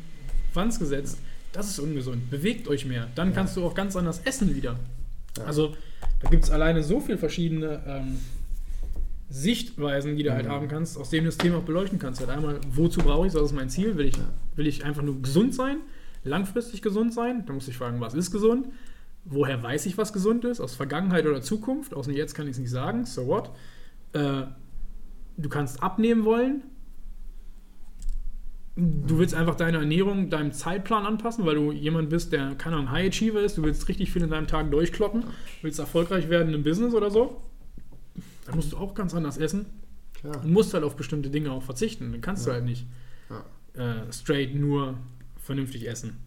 Speaker 3: Wanz gesetzt. Das ist ungesund. Bewegt euch mehr. Dann kannst du auch ganz anders essen wieder.
Speaker 4: Ja.
Speaker 3: Also, da gibt es alleine so viele verschiedene ähm, Sichtweisen, die du halt
Speaker 4: Mhm.
Speaker 3: haben kannst, aus denen du das Thema auch beleuchten kannst. Halt einmal, wozu brauche ich es? Was ist mein Ziel? Will ich,
Speaker 4: Ja.
Speaker 3: will ich einfach nur gesund sein? Langfristig gesund sein? Da muss ich fragen, was ist gesund? Woher weiß ich, was gesund ist? Aus Vergangenheit oder Zukunft? Aus dem Jetzt kann ich es nicht sagen. So what? Äh, du kannst abnehmen wollen. Du willst einfach deine Ernährung deinem Zeitplan anpassen, weil du jemand bist, der, keine Ahnung, High Achiever ist. Du willst richtig viel in deinem Tag durchkloppen. Willst erfolgreich werden im Business oder so. Dann musst du auch ganz anders essen
Speaker 4: Klar.
Speaker 3: und musst halt auf bestimmte Dinge auch verzichten. Dann kannst du
Speaker 4: Ja.
Speaker 3: halt nicht
Speaker 4: Ja.
Speaker 3: äh, straight nur vernünftig essen.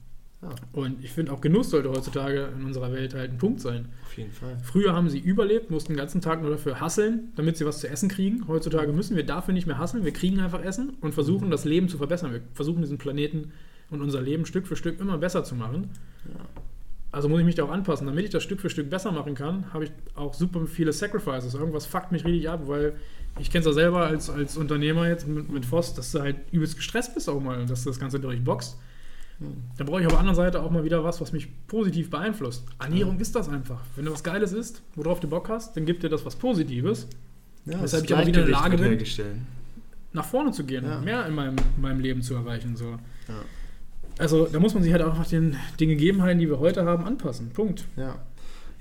Speaker 4: Ja.
Speaker 3: Und ich finde auch Genuss sollte heutzutage in unserer Welt halt ein Punkt sein.
Speaker 4: Auf jeden Fall.
Speaker 3: Früher haben sie überlebt, mussten den ganzen Tag nur dafür hasseln, damit sie was zu essen kriegen. Heutzutage müssen wir dafür nicht mehr hasseln. Wir kriegen einfach Essen und versuchen, das Leben zu verbessern. Wir versuchen, diesen Planeten und unser Leben Stück für Stück immer besser zu machen.
Speaker 4: Ja.
Speaker 3: Also muss ich mich da auch anpassen. Damit ich das Stück für Stück besser machen kann, habe ich auch super viele Sacrifices. Irgendwas fuckt mich richtig ab, weil ich kenne es ja selber als, als Unternehmer jetzt mit, mit Voss, dass du halt übelst gestresst bist auch mal, dass du das Ganze durchboxt. Da brauche ich auf der anderen Seite auch mal wieder was, was mich positiv beeinflusst. Ernährung ist das einfach. Wenn du was Geiles isst, worauf du Bock hast, dann gibt dir das was Positives,
Speaker 4: Ja,
Speaker 3: Weshalb ich aber wieder in der Lage bin. nach vorne zu gehen,
Speaker 4: Ja.
Speaker 3: mehr in meinem, in meinem Leben zu erreichen. So.
Speaker 4: Ja.
Speaker 3: Also da muss man sich halt einfach den, den Gegebenheiten, die wir heute haben, anpassen. Punkt.
Speaker 4: Ja.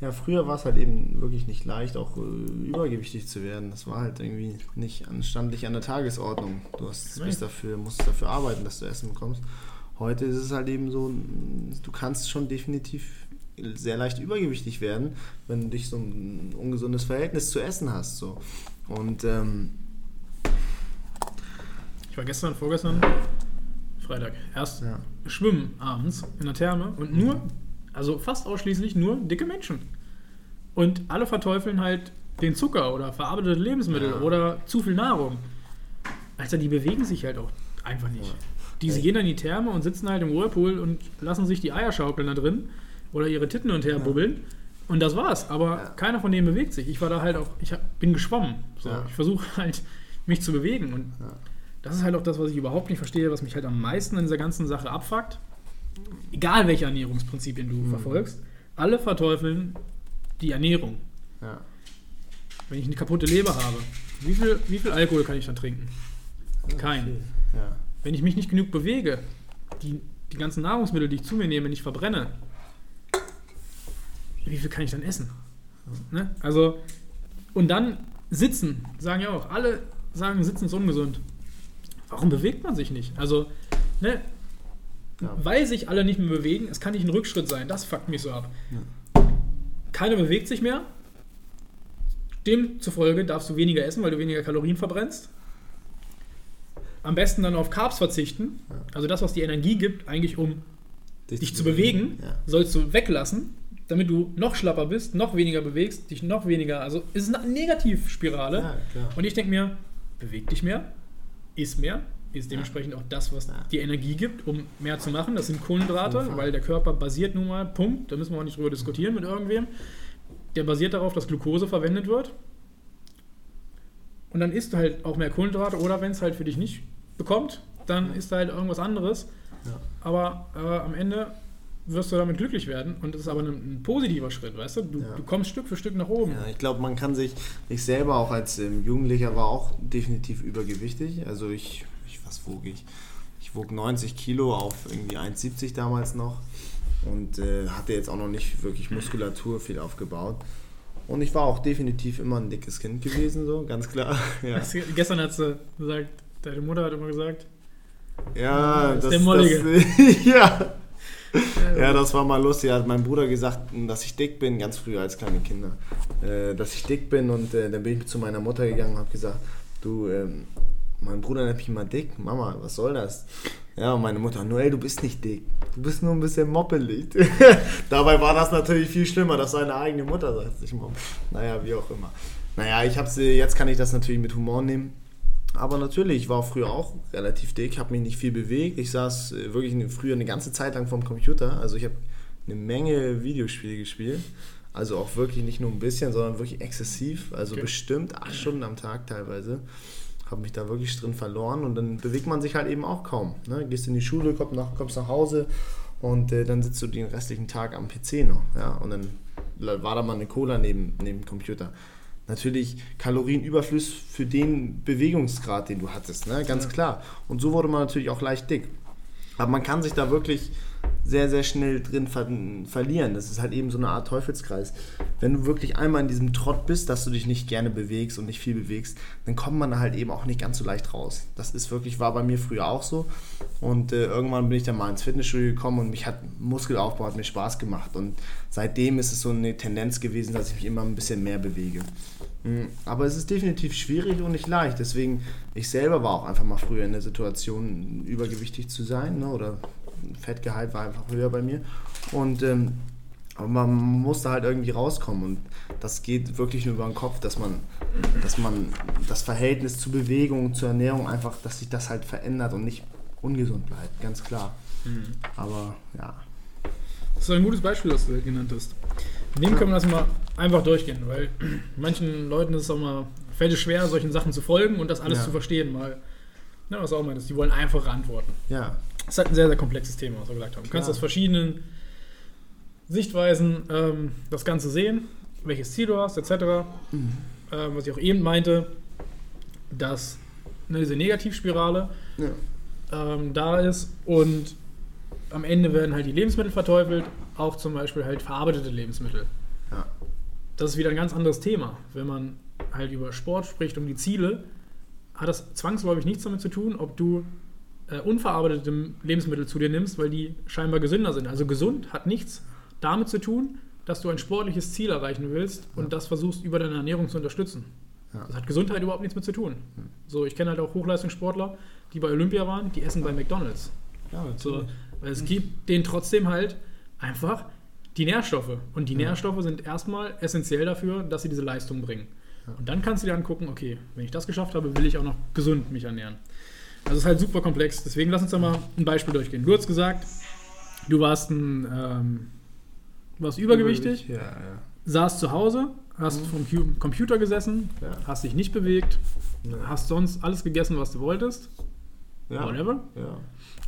Speaker 4: Ja, früher war es halt eben wirklich nicht leicht, auch äh, übergewichtig zu werden. Das war halt irgendwie nicht anstandlich an der Tagesordnung. Du hast, bist dafür, musst dafür arbeiten, dass du Essen bekommst. Heute ist es halt eben so, du kannst schon definitiv sehr leicht übergewichtig werden, wenn du dich so ein ungesundes Verhältnis zu Essen hast. So. Und ähm,
Speaker 3: Ich war gestern, vorgestern, Freitag, erst
Speaker 4: ja,
Speaker 3: schwimmen abends in der Therme und nur, also fast ausschließlich nur dicke Menschen. Und alle verteufeln halt den Zucker oder verarbeitete Lebensmittel
Speaker 4: Ja.
Speaker 3: oder zu viel Nahrung. Alter, die bewegen sich halt auch einfach nicht.
Speaker 4: Ja.
Speaker 3: Die gehen dann in die Therme und sitzen halt im Whirlpool und lassen sich die Eier schaukeln da drin oder ihre Titten und her bubbeln. Und das war's. Aber
Speaker 4: Ja.
Speaker 3: keiner von denen bewegt sich. Ich war da halt auch, ich hab, bin geschwommen. So.
Speaker 4: Ja.
Speaker 3: Ich versuche (laughs) halt, mich zu bewegen. Und
Speaker 4: Ja.
Speaker 3: das ist halt auch das, was ich überhaupt nicht verstehe, was mich halt am meisten an dieser ganzen Sache abfuckt. Egal welche Ernährungsprinzipien du
Speaker 4: Mhm.
Speaker 3: verfolgst, alle verteufeln die Ernährung.
Speaker 4: ja.
Speaker 3: Wenn ich eine kaputte Leber habe, wie viel, wie viel Alkohol kann ich dann trinken? Kein.
Speaker 4: Ja.
Speaker 3: Wenn ich mich nicht genug bewege, die, die ganzen Nahrungsmittel, die ich zu mir nehme, nicht verbrenne, wie viel kann ich dann essen? Ne? Also, und dann sitzen, sagen ja auch, alle sagen, sitzen ist ungesund. Warum bewegt man sich nicht? Also, ne,
Speaker 4: Ja.
Speaker 3: weil sich alle nicht mehr bewegen, es kann nicht ein Rückschritt sein, das fuckt mich so ab.
Speaker 4: Ja.
Speaker 3: Keiner bewegt sich mehr. Demzufolge darfst du weniger essen, weil du weniger Kalorien verbrennst. Am besten dann auf Carbs verzichten. Also das, was die Energie gibt, eigentlich um dich zu bewegen,
Speaker 4: Ja.
Speaker 3: sollst du weglassen, damit du noch schlapper bist, noch weniger bewegst, dich noch weniger. Also es ist eine Negativspirale.
Speaker 4: Ja.
Speaker 3: Und ich denke mir, beweg dich mehr, iss mehr, ist dementsprechend auch das, was
Speaker 4: Ja.
Speaker 3: die Energie gibt, um mehr zu machen. Das sind Kohlenhydrate, weil der Körper basiert nun mal, Punkt, da müssen wir auch nicht drüber diskutieren mit irgendwem. Der basiert darauf, dass Glucose verwendet wird. Und dann isst du halt auch mehr Kohlenhydrate oder wenn es halt für dich nicht bekommt, dann isst du halt irgendwas anderes.
Speaker 4: Ja.
Speaker 3: Aber äh, am Ende wirst du damit glücklich werden und das ist aber ein, ein positiver Schritt, weißt du? Du,
Speaker 4: Ja.
Speaker 3: du kommst Stück für Stück nach oben.
Speaker 4: Ja, ich glaube, man kann sich, ich selber auch als ähm, Jugendlicher war auch definitiv übergewichtig. Also ich, ich was wog ich? Ich wog 90 Kilo auf irgendwie 1,70 damals noch und äh, hatte jetzt auch noch nicht wirklich Muskulatur viel aufgebaut. Und ich war auch definitiv immer ein dickes Kind gewesen, so, ganz klar. (laughs) Ja,
Speaker 3: du, Gestern hat sie gesagt, deine Mutter hat immer gesagt,
Speaker 4: ja das,
Speaker 3: der Mollige.
Speaker 4: das (laughs) ja. Ja, das war mal lustig. Hat mein Bruder gesagt, dass ich dick bin, ganz früh als kleine Kinder. Äh, dass ich dick bin und äh, dann bin ich zu meiner Mutter gegangen und habe gesagt, du, ähm, mein Bruder nennt mich immer dick. Mama, was soll das? Ja, und meine Mutter, Noel, du bist nicht dick. Du bist nur ein bisschen moppelig. (laughs) Dabei war das natürlich viel schlimmer, dass seine eigene Mutter sagt sich Mopp. Naja, wie auch immer. Naja, ich hab's, äh, jetzt kann ich das natürlich mit Humor nehmen. Aber natürlich, ich war früher auch relativ dick, habe mich nicht viel bewegt. Ich saß äh, wirklich eine- früher eine ganze Zeit lang vorm Computer. Also ich habe eine Menge Videospiele gespielt. Also auch wirklich nicht nur ein bisschen, sondern wirklich exzessiv. Also
Speaker 3: Okay.
Speaker 4: bestimmt acht Stunden am Tag teilweise. Habe mich da wirklich drin verloren und dann bewegt man sich halt eben auch kaum. Ne? Gehst in die Schule, kommst nach, kommst nach Hause und äh, dann sitzt du den restlichen Tag am PC noch. Ja? Und dann war da mal eine Cola neben, neben dem Computer. Natürlich Kalorienüberfluss für den Bewegungsgrad, den du hattest, ne? ganz klar. Und so wurde man natürlich auch leicht dick. Aber man kann sich da wirklich sehr, sehr schnell drin ver verlieren. Das ist halt eben so eine Art Teufelskreis. Wenn du wirklich einmal in diesem Trott bist, dass du dich nicht gerne bewegst und nicht viel bewegst, dann kommt man da halt eben auch nicht ganz so leicht raus. Das ist wirklich, war bei mir früher auch so. Und äh, irgendwann bin ich dann mal ins Fitnessstudio gekommen und mich hat Muskelaufbau hat mir Spaß gemacht. Und seitdem ist es so eine Tendenz gewesen, dass ich mich immer ein bisschen mehr bewege. Mm, Aber es ist definitiv schwierig und nicht leicht. Deswegen, ich selber war auch einfach mal früher in der Situation, übergewichtig zu sein. Ne? Oder Fettgehalt war einfach höher bei mir. Und ähm, aber man musste halt irgendwie rauskommen. Und das geht wirklich nur über den Kopf, dass man, dass man das Verhältnis zu Bewegung, zur Ernährung einfach, dass sich das halt verändert und nicht ungesund bleibt, ganz klar. Aber ja.
Speaker 3: Das ist ein gutes Beispiel, das du genannt hast. Dem können wir das mal einfach durchgehen, weil manchen Leuten ist es auch mal, fällt es schwer, solchen Sachen zu folgen und das alles
Speaker 4: Ja.
Speaker 3: zu verstehen, weil, ne, was auch meinst, die wollen einfache Antworten.
Speaker 4: Ja,
Speaker 3: Das ist halt ein sehr, sehr komplexes Thema, was wir gesagt haben. Du kannst aus verschiedenen Sichtweisen ähm, das Ganze sehen, welches Ziel du hast, etc.
Speaker 4: Mhm.
Speaker 3: Ähm, was ich auch eben meinte, dass ne, diese Negativspirale
Speaker 4: ja.
Speaker 3: ähm, da ist und am Ende werden halt die Lebensmittel verteufelt, auch zum Beispiel halt verarbeitete Lebensmittel.
Speaker 4: Ja.
Speaker 3: Das ist wieder ein ganz anderes Thema. Wenn man halt über Sport spricht, um die Ziele, hat das zwangsläufig nichts damit zu tun, ob du äh, unverarbeitete Lebensmittel zu dir nimmst, weil die scheinbar gesünder sind. Also gesund hat nichts damit zu tun, dass du ein sportliches Ziel erreichen willst und das versuchst über deine Ernährung zu unterstützen.
Speaker 4: Ja.
Speaker 3: Das hat Gesundheit überhaupt nichts mit zu tun. So, ich kenne halt auch Hochleistungssportler, die bei Olympia waren, die essen bei McDonalds.
Speaker 4: ja
Speaker 3: So, es gibt denen trotzdem halt einfach die Nährstoffe. Und die Nährstoffe sind erstmal essentiell dafür, dass sie diese Leistung bringen. Und dann kannst du dir angucken, okay, wenn ich das geschafft habe, will ich auch noch gesund mich ernähren. Also es ist halt super komplex. Deswegen lass uns da mal ein Beispiel durchgehen. Du hast gesagt, du warst ein ähm, warst übergewichtig,
Speaker 4: Ja, ja.
Speaker 3: saßt zu Hause, hast vom Cu- Computer gesessen,
Speaker 4: Ja.
Speaker 3: hast dich nicht bewegt,
Speaker 4: Ja.
Speaker 3: hast sonst alles gegessen, was du wolltest,
Speaker 4: Ja.
Speaker 3: whatever.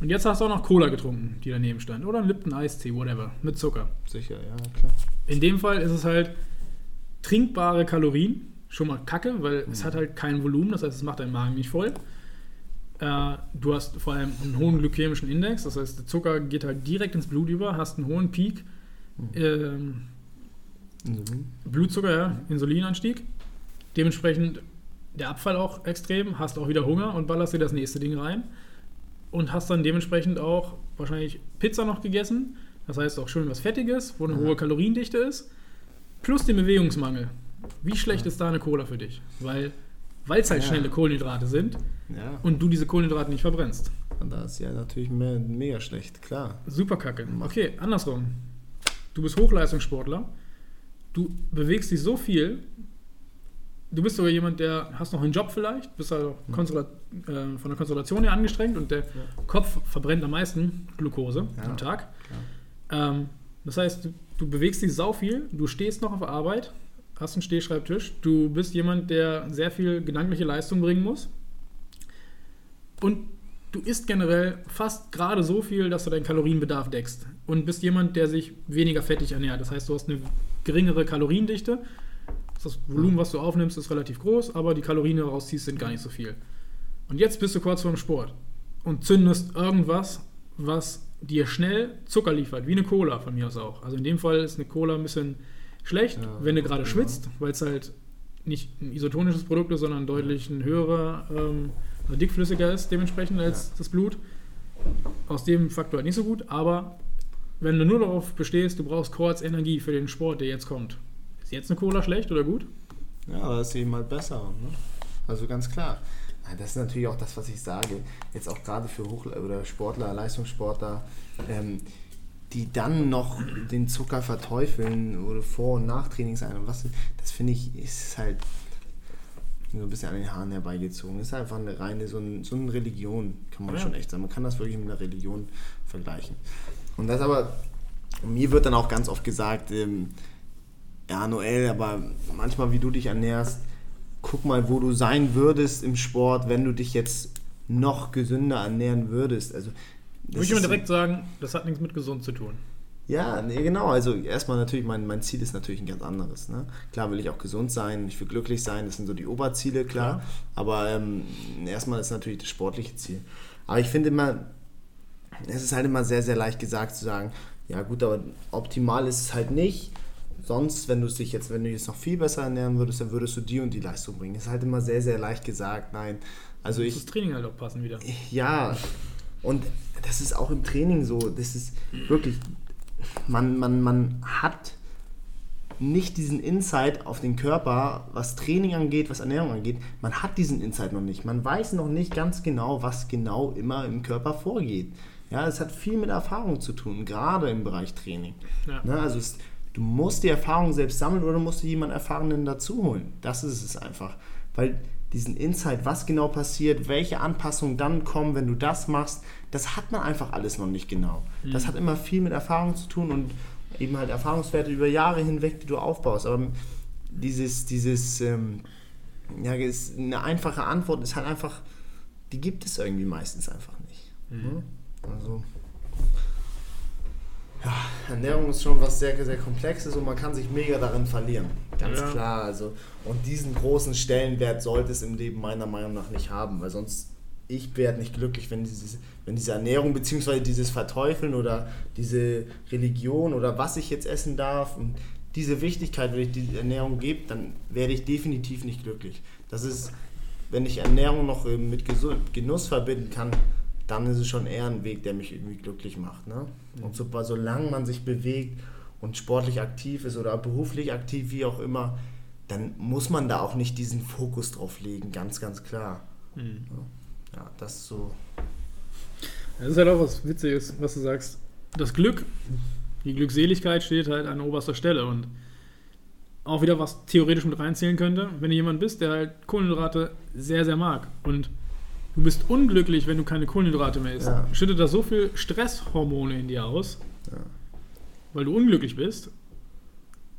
Speaker 3: Und jetzt hast du auch noch Cola getrunken, die daneben stand. Oder einen Lipton Eistee, whatever, mit Zucker.
Speaker 4: sicher, ja, klar.
Speaker 3: In dem Fall ist es halt trinkbare Kalorien. Schon mal kacke, weil es hat halt kein Volumen, das heißt, es macht deinen Magen nicht voll. Äh, du hast vor allem einen hohen glykämischen Index, das heißt, der Zucker geht halt direkt ins Blut über, hast einen hohen Peak. Ähm,
Speaker 4: Mhm.
Speaker 3: Blutzucker, ja, Insulinanstieg. Dementsprechend der Abfall auch extrem, hast auch wieder Hunger und ballerst dir das nächste Ding rein. Und hast dann dementsprechend auch wahrscheinlich Pizza noch gegessen. Das heißt auch schön was Fettiges, wo eine hohe Kaloriendichte ist. Plus den Bewegungsmangel. Wie schlecht ist da eine Cola für dich? Weil es halt
Speaker 4: Ja.
Speaker 3: schnelle Kohlenhydrate sind
Speaker 4: Ja.
Speaker 3: und du diese Kohlenhydrate nicht verbrennst.
Speaker 4: Und da ist ja natürlich me mega schlecht, klar.
Speaker 3: Super kacke. Okay, andersrum. Du bist Hochleistungssportler. Du bewegst dich so viel. Du bist sogar jemand, der hast noch einen Job vielleicht, bist also Konzentrat- äh, von der Konzentration her angestrengt und der Kopf verbrennt am meisten Glucose
Speaker 4: Ja,
Speaker 3: am Tag. Ähm, das heißt, du, du bewegst dich sau viel, du stehst noch auf Arbeit, hast einen Stehschreibtisch, du bist jemand, der sehr viel gedankliche Leistung bringen muss. Und du isst generell fast gerade so viel, dass du deinen Kalorienbedarf deckst. Und bist jemand, der sich weniger fettig ernährt. Das heißt, du hast eine geringere Kaloriendichte. Das Volumen, was du aufnimmst, ist relativ groß, aber die Kalorien, die du rausziehst, sind gar nicht so viel. Und jetzt bist du kurz vor dem Sport und zündest irgendwas, was dir schnell Zucker liefert, wie eine Cola von mir aus auch. Also in dem Fall ist eine Cola ein bisschen schlecht,
Speaker 4: Ja,
Speaker 3: wenn du gerade
Speaker 4: ja.
Speaker 3: schwitzt, weil es halt nicht ein isotonisches Produkt ist, sondern deutlich ein höherer, ähm, also dickflüssiger ist dementsprechend als das Blut. Aus dem Faktor halt nicht so gut, aber wenn du nur darauf bestehst, du brauchst kurz Energie für den Sport, der jetzt kommt. Ist jetzt eine Cola schlecht oder gut?
Speaker 4: Ja, das ist eben halt besser. Ne? Also ganz klar. Das ist natürlich auch das, was ich sage. Jetzt auch gerade für Hoch- oder Sportler, Leistungssportler, ähm, die dann noch den Zucker verteufeln oder vor- und nach Trainingseinheit. und Was, das finde ich, ist halt so ein bisschen an den Haaren herbeigezogen. Ist einfach eine reine, so, ein, so eine Religion, kann man
Speaker 3: Ja.
Speaker 4: schon echt sagen. Man kann das wirklich mit einer Religion vergleichen. Und das aber, mir wird dann auch ganz oft gesagt, ähm, ja, Noel, aber manchmal, wie du dich ernährst, guck mal, wo du sein würdest im Sport, wenn du dich jetzt noch gesünder ernähren würdest. Also,
Speaker 3: Würde ich immer direkt sagen, das hat nichts mit gesund zu tun.
Speaker 4: ja, nee, genau. Also erstmal natürlich, mein, mein Ziel ist natürlich ein ganz anderes. Ne? Klar will ich auch gesund sein, ich will glücklich sein, das sind so die Oberziele, klar.
Speaker 3: Klar.
Speaker 4: Aber ähm, erstmal ist natürlich das sportliche Ziel. Aber ich finde immer, es ist halt immer sehr, sehr leicht gesagt zu sagen, ja gut, aber optimal ist es halt nicht. Sonst, wenn du dich jetzt, wenn du jetzt noch viel besser ernähren würdest, dann würdest du die und die Leistung bringen. Das ist halt immer sehr, sehr leicht gesagt. Nein. Also ich,
Speaker 3: das Training halt auch passen wieder.
Speaker 4: ja, und das ist auch im Training so. Das ist wirklich, man, man, man hat nicht diesen Insight auf den Körper, was Training angeht, was Ernährung angeht. Man hat diesen Insight noch nicht. Man weiß noch nicht ganz genau, was genau immer im Körper vorgeht. Ja, es hat viel mit Erfahrung zu tun, gerade im Bereich Training.
Speaker 3: Ja.
Speaker 4: Ne, also es, du musst die Erfahrung selbst sammeln oder musst du jemanden Erfahrenen dazu holen. Das ist es einfach. Weil diesen Insight, was genau passiert, welche Anpassungen dann kommen, wenn du das machst, das hat man einfach alles noch nicht genau. Das hat immer viel mit Erfahrung zu tun und eben halt Erfahrungswerte über Jahre hinweg, die du aufbaust. Aber dieses, dieses, ähm, ja, ist eine einfache Antwort ist halt einfach, die gibt es irgendwie meistens einfach nicht. Ne? Also, ja, Ernährung ist schon was sehr, sehr Komplexes und man kann sich mega darin verlieren. Ganz
Speaker 3: Ja.
Speaker 4: klar. Also, und diesen großen Stellenwert sollte es im Leben meiner Meinung nach nicht haben, weil sonst ich werde nicht glücklich, wenn, dieses, wenn diese Ernährung bzw. dieses Verteufeln oder diese Religion oder was ich jetzt essen darf und diese Wichtigkeit, wenn ich die Ernährung gebe, dann werde ich definitiv nicht glücklich. Das ist, wenn ich Ernährung noch äh, mit Genuss verbinden kann, dann ist es schon eher ein Weg, der mich irgendwie glücklich macht. Ne? Und so, solange man sich bewegt und sportlich aktiv ist oder beruflich aktiv, wie auch immer, dann muss man da auch nicht diesen Fokus drauf legen, ganz, ganz klar. Ja, das ist so.
Speaker 3: Das ist halt auch was Witziges, was du sagst. Das Glück, die Glückseligkeit steht halt an oberster Stelle und auch wieder was theoretisch mit reinzählen könnte, wenn du jemand bist, der halt Kohlenhydrate sehr, sehr mag und du bist unglücklich, wenn du keine Kohlenhydrate mehr isst,
Speaker 4: Ja.
Speaker 3: schüttet das so viel Stresshormone in dir aus,
Speaker 4: Ja.
Speaker 3: weil du unglücklich bist,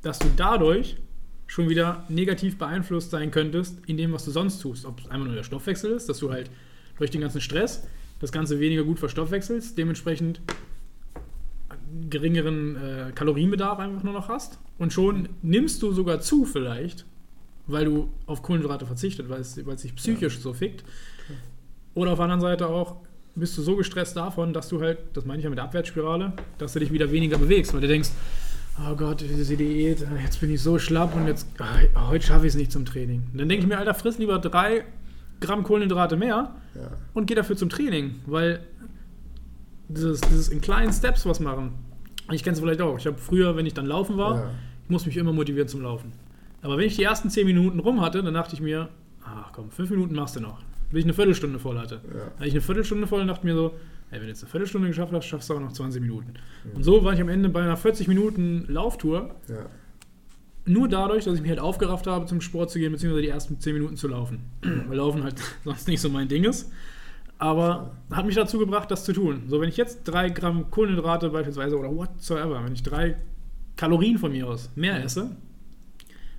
Speaker 3: dass du dadurch schon wieder negativ beeinflusst sein könntest in dem, was du sonst tust. Ob es einmal nur der Stoffwechsel ist, dass du halt durch den ganzen Stress das Ganze weniger gut verstoffwechselst, dementsprechend geringeren äh, Kalorienbedarf einfach nur noch hast und schon nimmst du sogar zu vielleicht, weil du auf Kohlenhydrate verzichtet, weil es, weil es sich psychisch so fickt. Oder auf der anderen Seite auch bist du so gestresst davon, dass du halt, das meine ich ja mit der Abwärtsspirale, dass du dich wieder weniger bewegst, weil du denkst, oh Gott, diese Diät, jetzt bin ich so schlapp und jetzt, ah, heute schaffe ich es nicht zum Training. Und dann denke ich mir, Alter, friss lieber drei Gramm Kohlenhydrate mehr
Speaker 4: Ja.
Speaker 3: und geh dafür zum Training, weil dieses, dieses in kleinen Steps was machen. Ich kenne es vielleicht auch. Ich habe früher, wenn ich dann laufen war,
Speaker 4: Ja.
Speaker 3: ich muss mich immer motivieren zum Laufen. Aber wenn ich die ersten 10 Minuten rum hatte, dann dachte ich mir, ach komm, 5 Minuten machst du noch. Bis ich eine Viertelstunde voll hatte.
Speaker 4: Ja.
Speaker 3: Hatte ich eine Viertelstunde voll und dachte mir so, ey, wenn du jetzt eine Viertelstunde geschafft hast, schaffst du auch noch 20 Minuten. Und so war ich am Ende bei einer 40 Minuten Lauftour,
Speaker 4: Ja.
Speaker 3: nur dadurch, dass ich mich halt aufgerafft habe, zum Sport zu gehen, beziehungsweise die ersten 10 Minuten zu laufen. Weil Laufen halt (laughs) sonst nicht so mein Ding ist. Aber hat mich dazu gebracht, das zu tun. So, wenn ich jetzt 3 Gramm Kohlenhydrate beispielsweise oder whatsoever, wenn ich 3 Kalorien von mir aus mehr esse,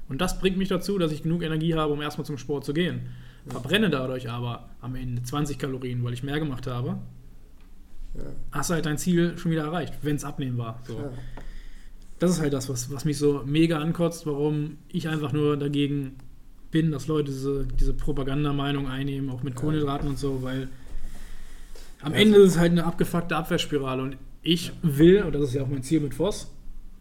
Speaker 3: und das bringt mich dazu, dass ich genug Energie habe, um erstmal zum Sport zu gehen. Verbrenne dadurch aber am Ende 20 Kalorien, weil ich mehr gemacht habe,
Speaker 4: Ja.
Speaker 3: hast du halt dein Ziel schon wieder erreicht, wenn es abnehmen war. So.
Speaker 4: Ja.
Speaker 3: Das ist halt das, was, was mich so mega ankotzt, warum ich einfach nur dagegen bin, dass Leute diese, diese Propagandameinung einnehmen, auch mit Kohlenhydraten und so, weil am Ende ist es halt eine abgefuckte Abwehrspirale und ich will, und das ist ja auch mein Ziel mit Voss,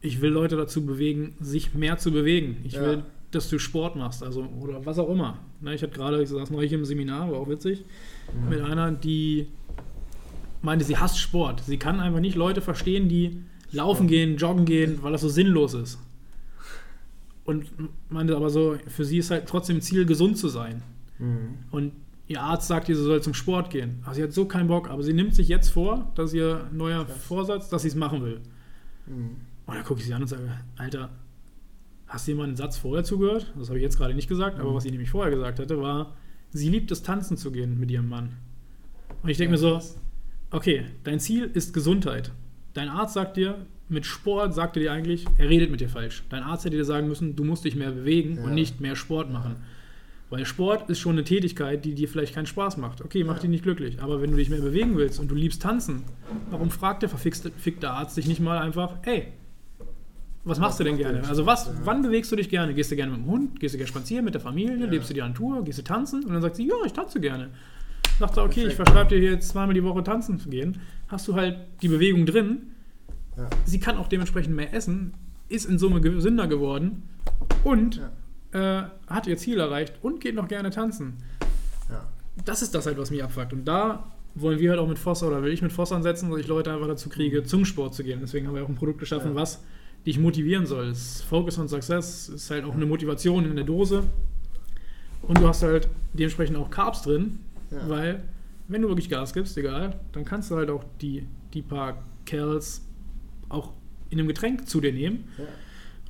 Speaker 3: ich will Leute dazu bewegen, sich mehr zu bewegen. Ich will, dass du Sport machst, also oder was auch immer. Ne, ich hatte gerade, ich saß neulich im Seminar, war auch witzig, mit einer, die meinte, sie hasst Sport. Sie kann einfach nicht Leute verstehen, die laufen gehen, joggen gehen, weil das so sinnlos ist. Und meinte aber so, für sie ist halt trotzdem Ziel, gesund zu sein.
Speaker 4: Mhm.
Speaker 3: Und ihr Arzt sagt ihr, sie soll zum Sport gehen. Aber sie hat so keinen Bock, aber sie nimmt sich jetzt vor, dass ihr neuer Vorsatz, dass sie es machen will.
Speaker 4: Mhm.
Speaker 3: Und dann gucke ich sie an und sage, Alter, hast du dir mal einen Satz vorher zugehört? Das habe ich jetzt gerade nicht gesagt, aber was sie nämlich vorher gesagt hatte, war, sie liebt es, tanzen zu gehen mit ihrem Mann. Und ich denke mir so, okay, dein Ziel ist Gesundheit. Dein Arzt sagt dir, mit Sport sagt er dir eigentlich, er redet mit dir falsch. Dein Arzt hätte dir sagen müssen, du musst dich mehr bewegen
Speaker 4: Ja.
Speaker 3: und nicht mehr Sport machen. Weil Sport ist schon eine Tätigkeit, die dir vielleicht keinen Spaß macht. Okay, macht
Speaker 4: Ja.
Speaker 3: dich nicht glücklich. Aber wenn du dich mehr bewegen willst und du liebst tanzen, warum fragt der verfickte fickte Arzt dich nicht mal einfach, ey, was machst du denn gerne? Also was,
Speaker 4: ja.
Speaker 3: wann bewegst du dich gerne? Gehst du gerne mit dem Hund? Gehst du gerne spazieren mit der Familie?
Speaker 4: Ja.
Speaker 3: Lebst du dir an Tour? Gehst du tanzen? Und dann sagt sie, ja, ich tanze gerne. Sagt er, okay, ich
Speaker 4: Perfekt.
Speaker 3: verschreibe dir hier jetzt zweimal die Woche tanzen zu gehen. Hast du halt die Bewegung drin.
Speaker 4: Ja.
Speaker 3: Sie kann auch dementsprechend mehr essen, ist in Summe gesünder geworden und äh, hat ihr Ziel erreicht und geht noch gerne tanzen. Das ist das halt, was mich abfuckt. Und da wollen wir halt auch mit Voss oder will ich mit Voss ansetzen, dass ich Leute einfach dazu kriege, zum Sport zu gehen. Deswegen haben wir auch ein Produkt geschaffen, was dich motivieren soll. Das Focus on Success ist halt auch eine Motivation in der Dose. Und du hast halt dementsprechend auch Carbs drin,
Speaker 4: Ja.
Speaker 3: weil wenn du wirklich Gas gibst, egal, dann kannst du halt auch die, die paar Kerls auch in einem Getränk zu dir nehmen.
Speaker 4: Ja.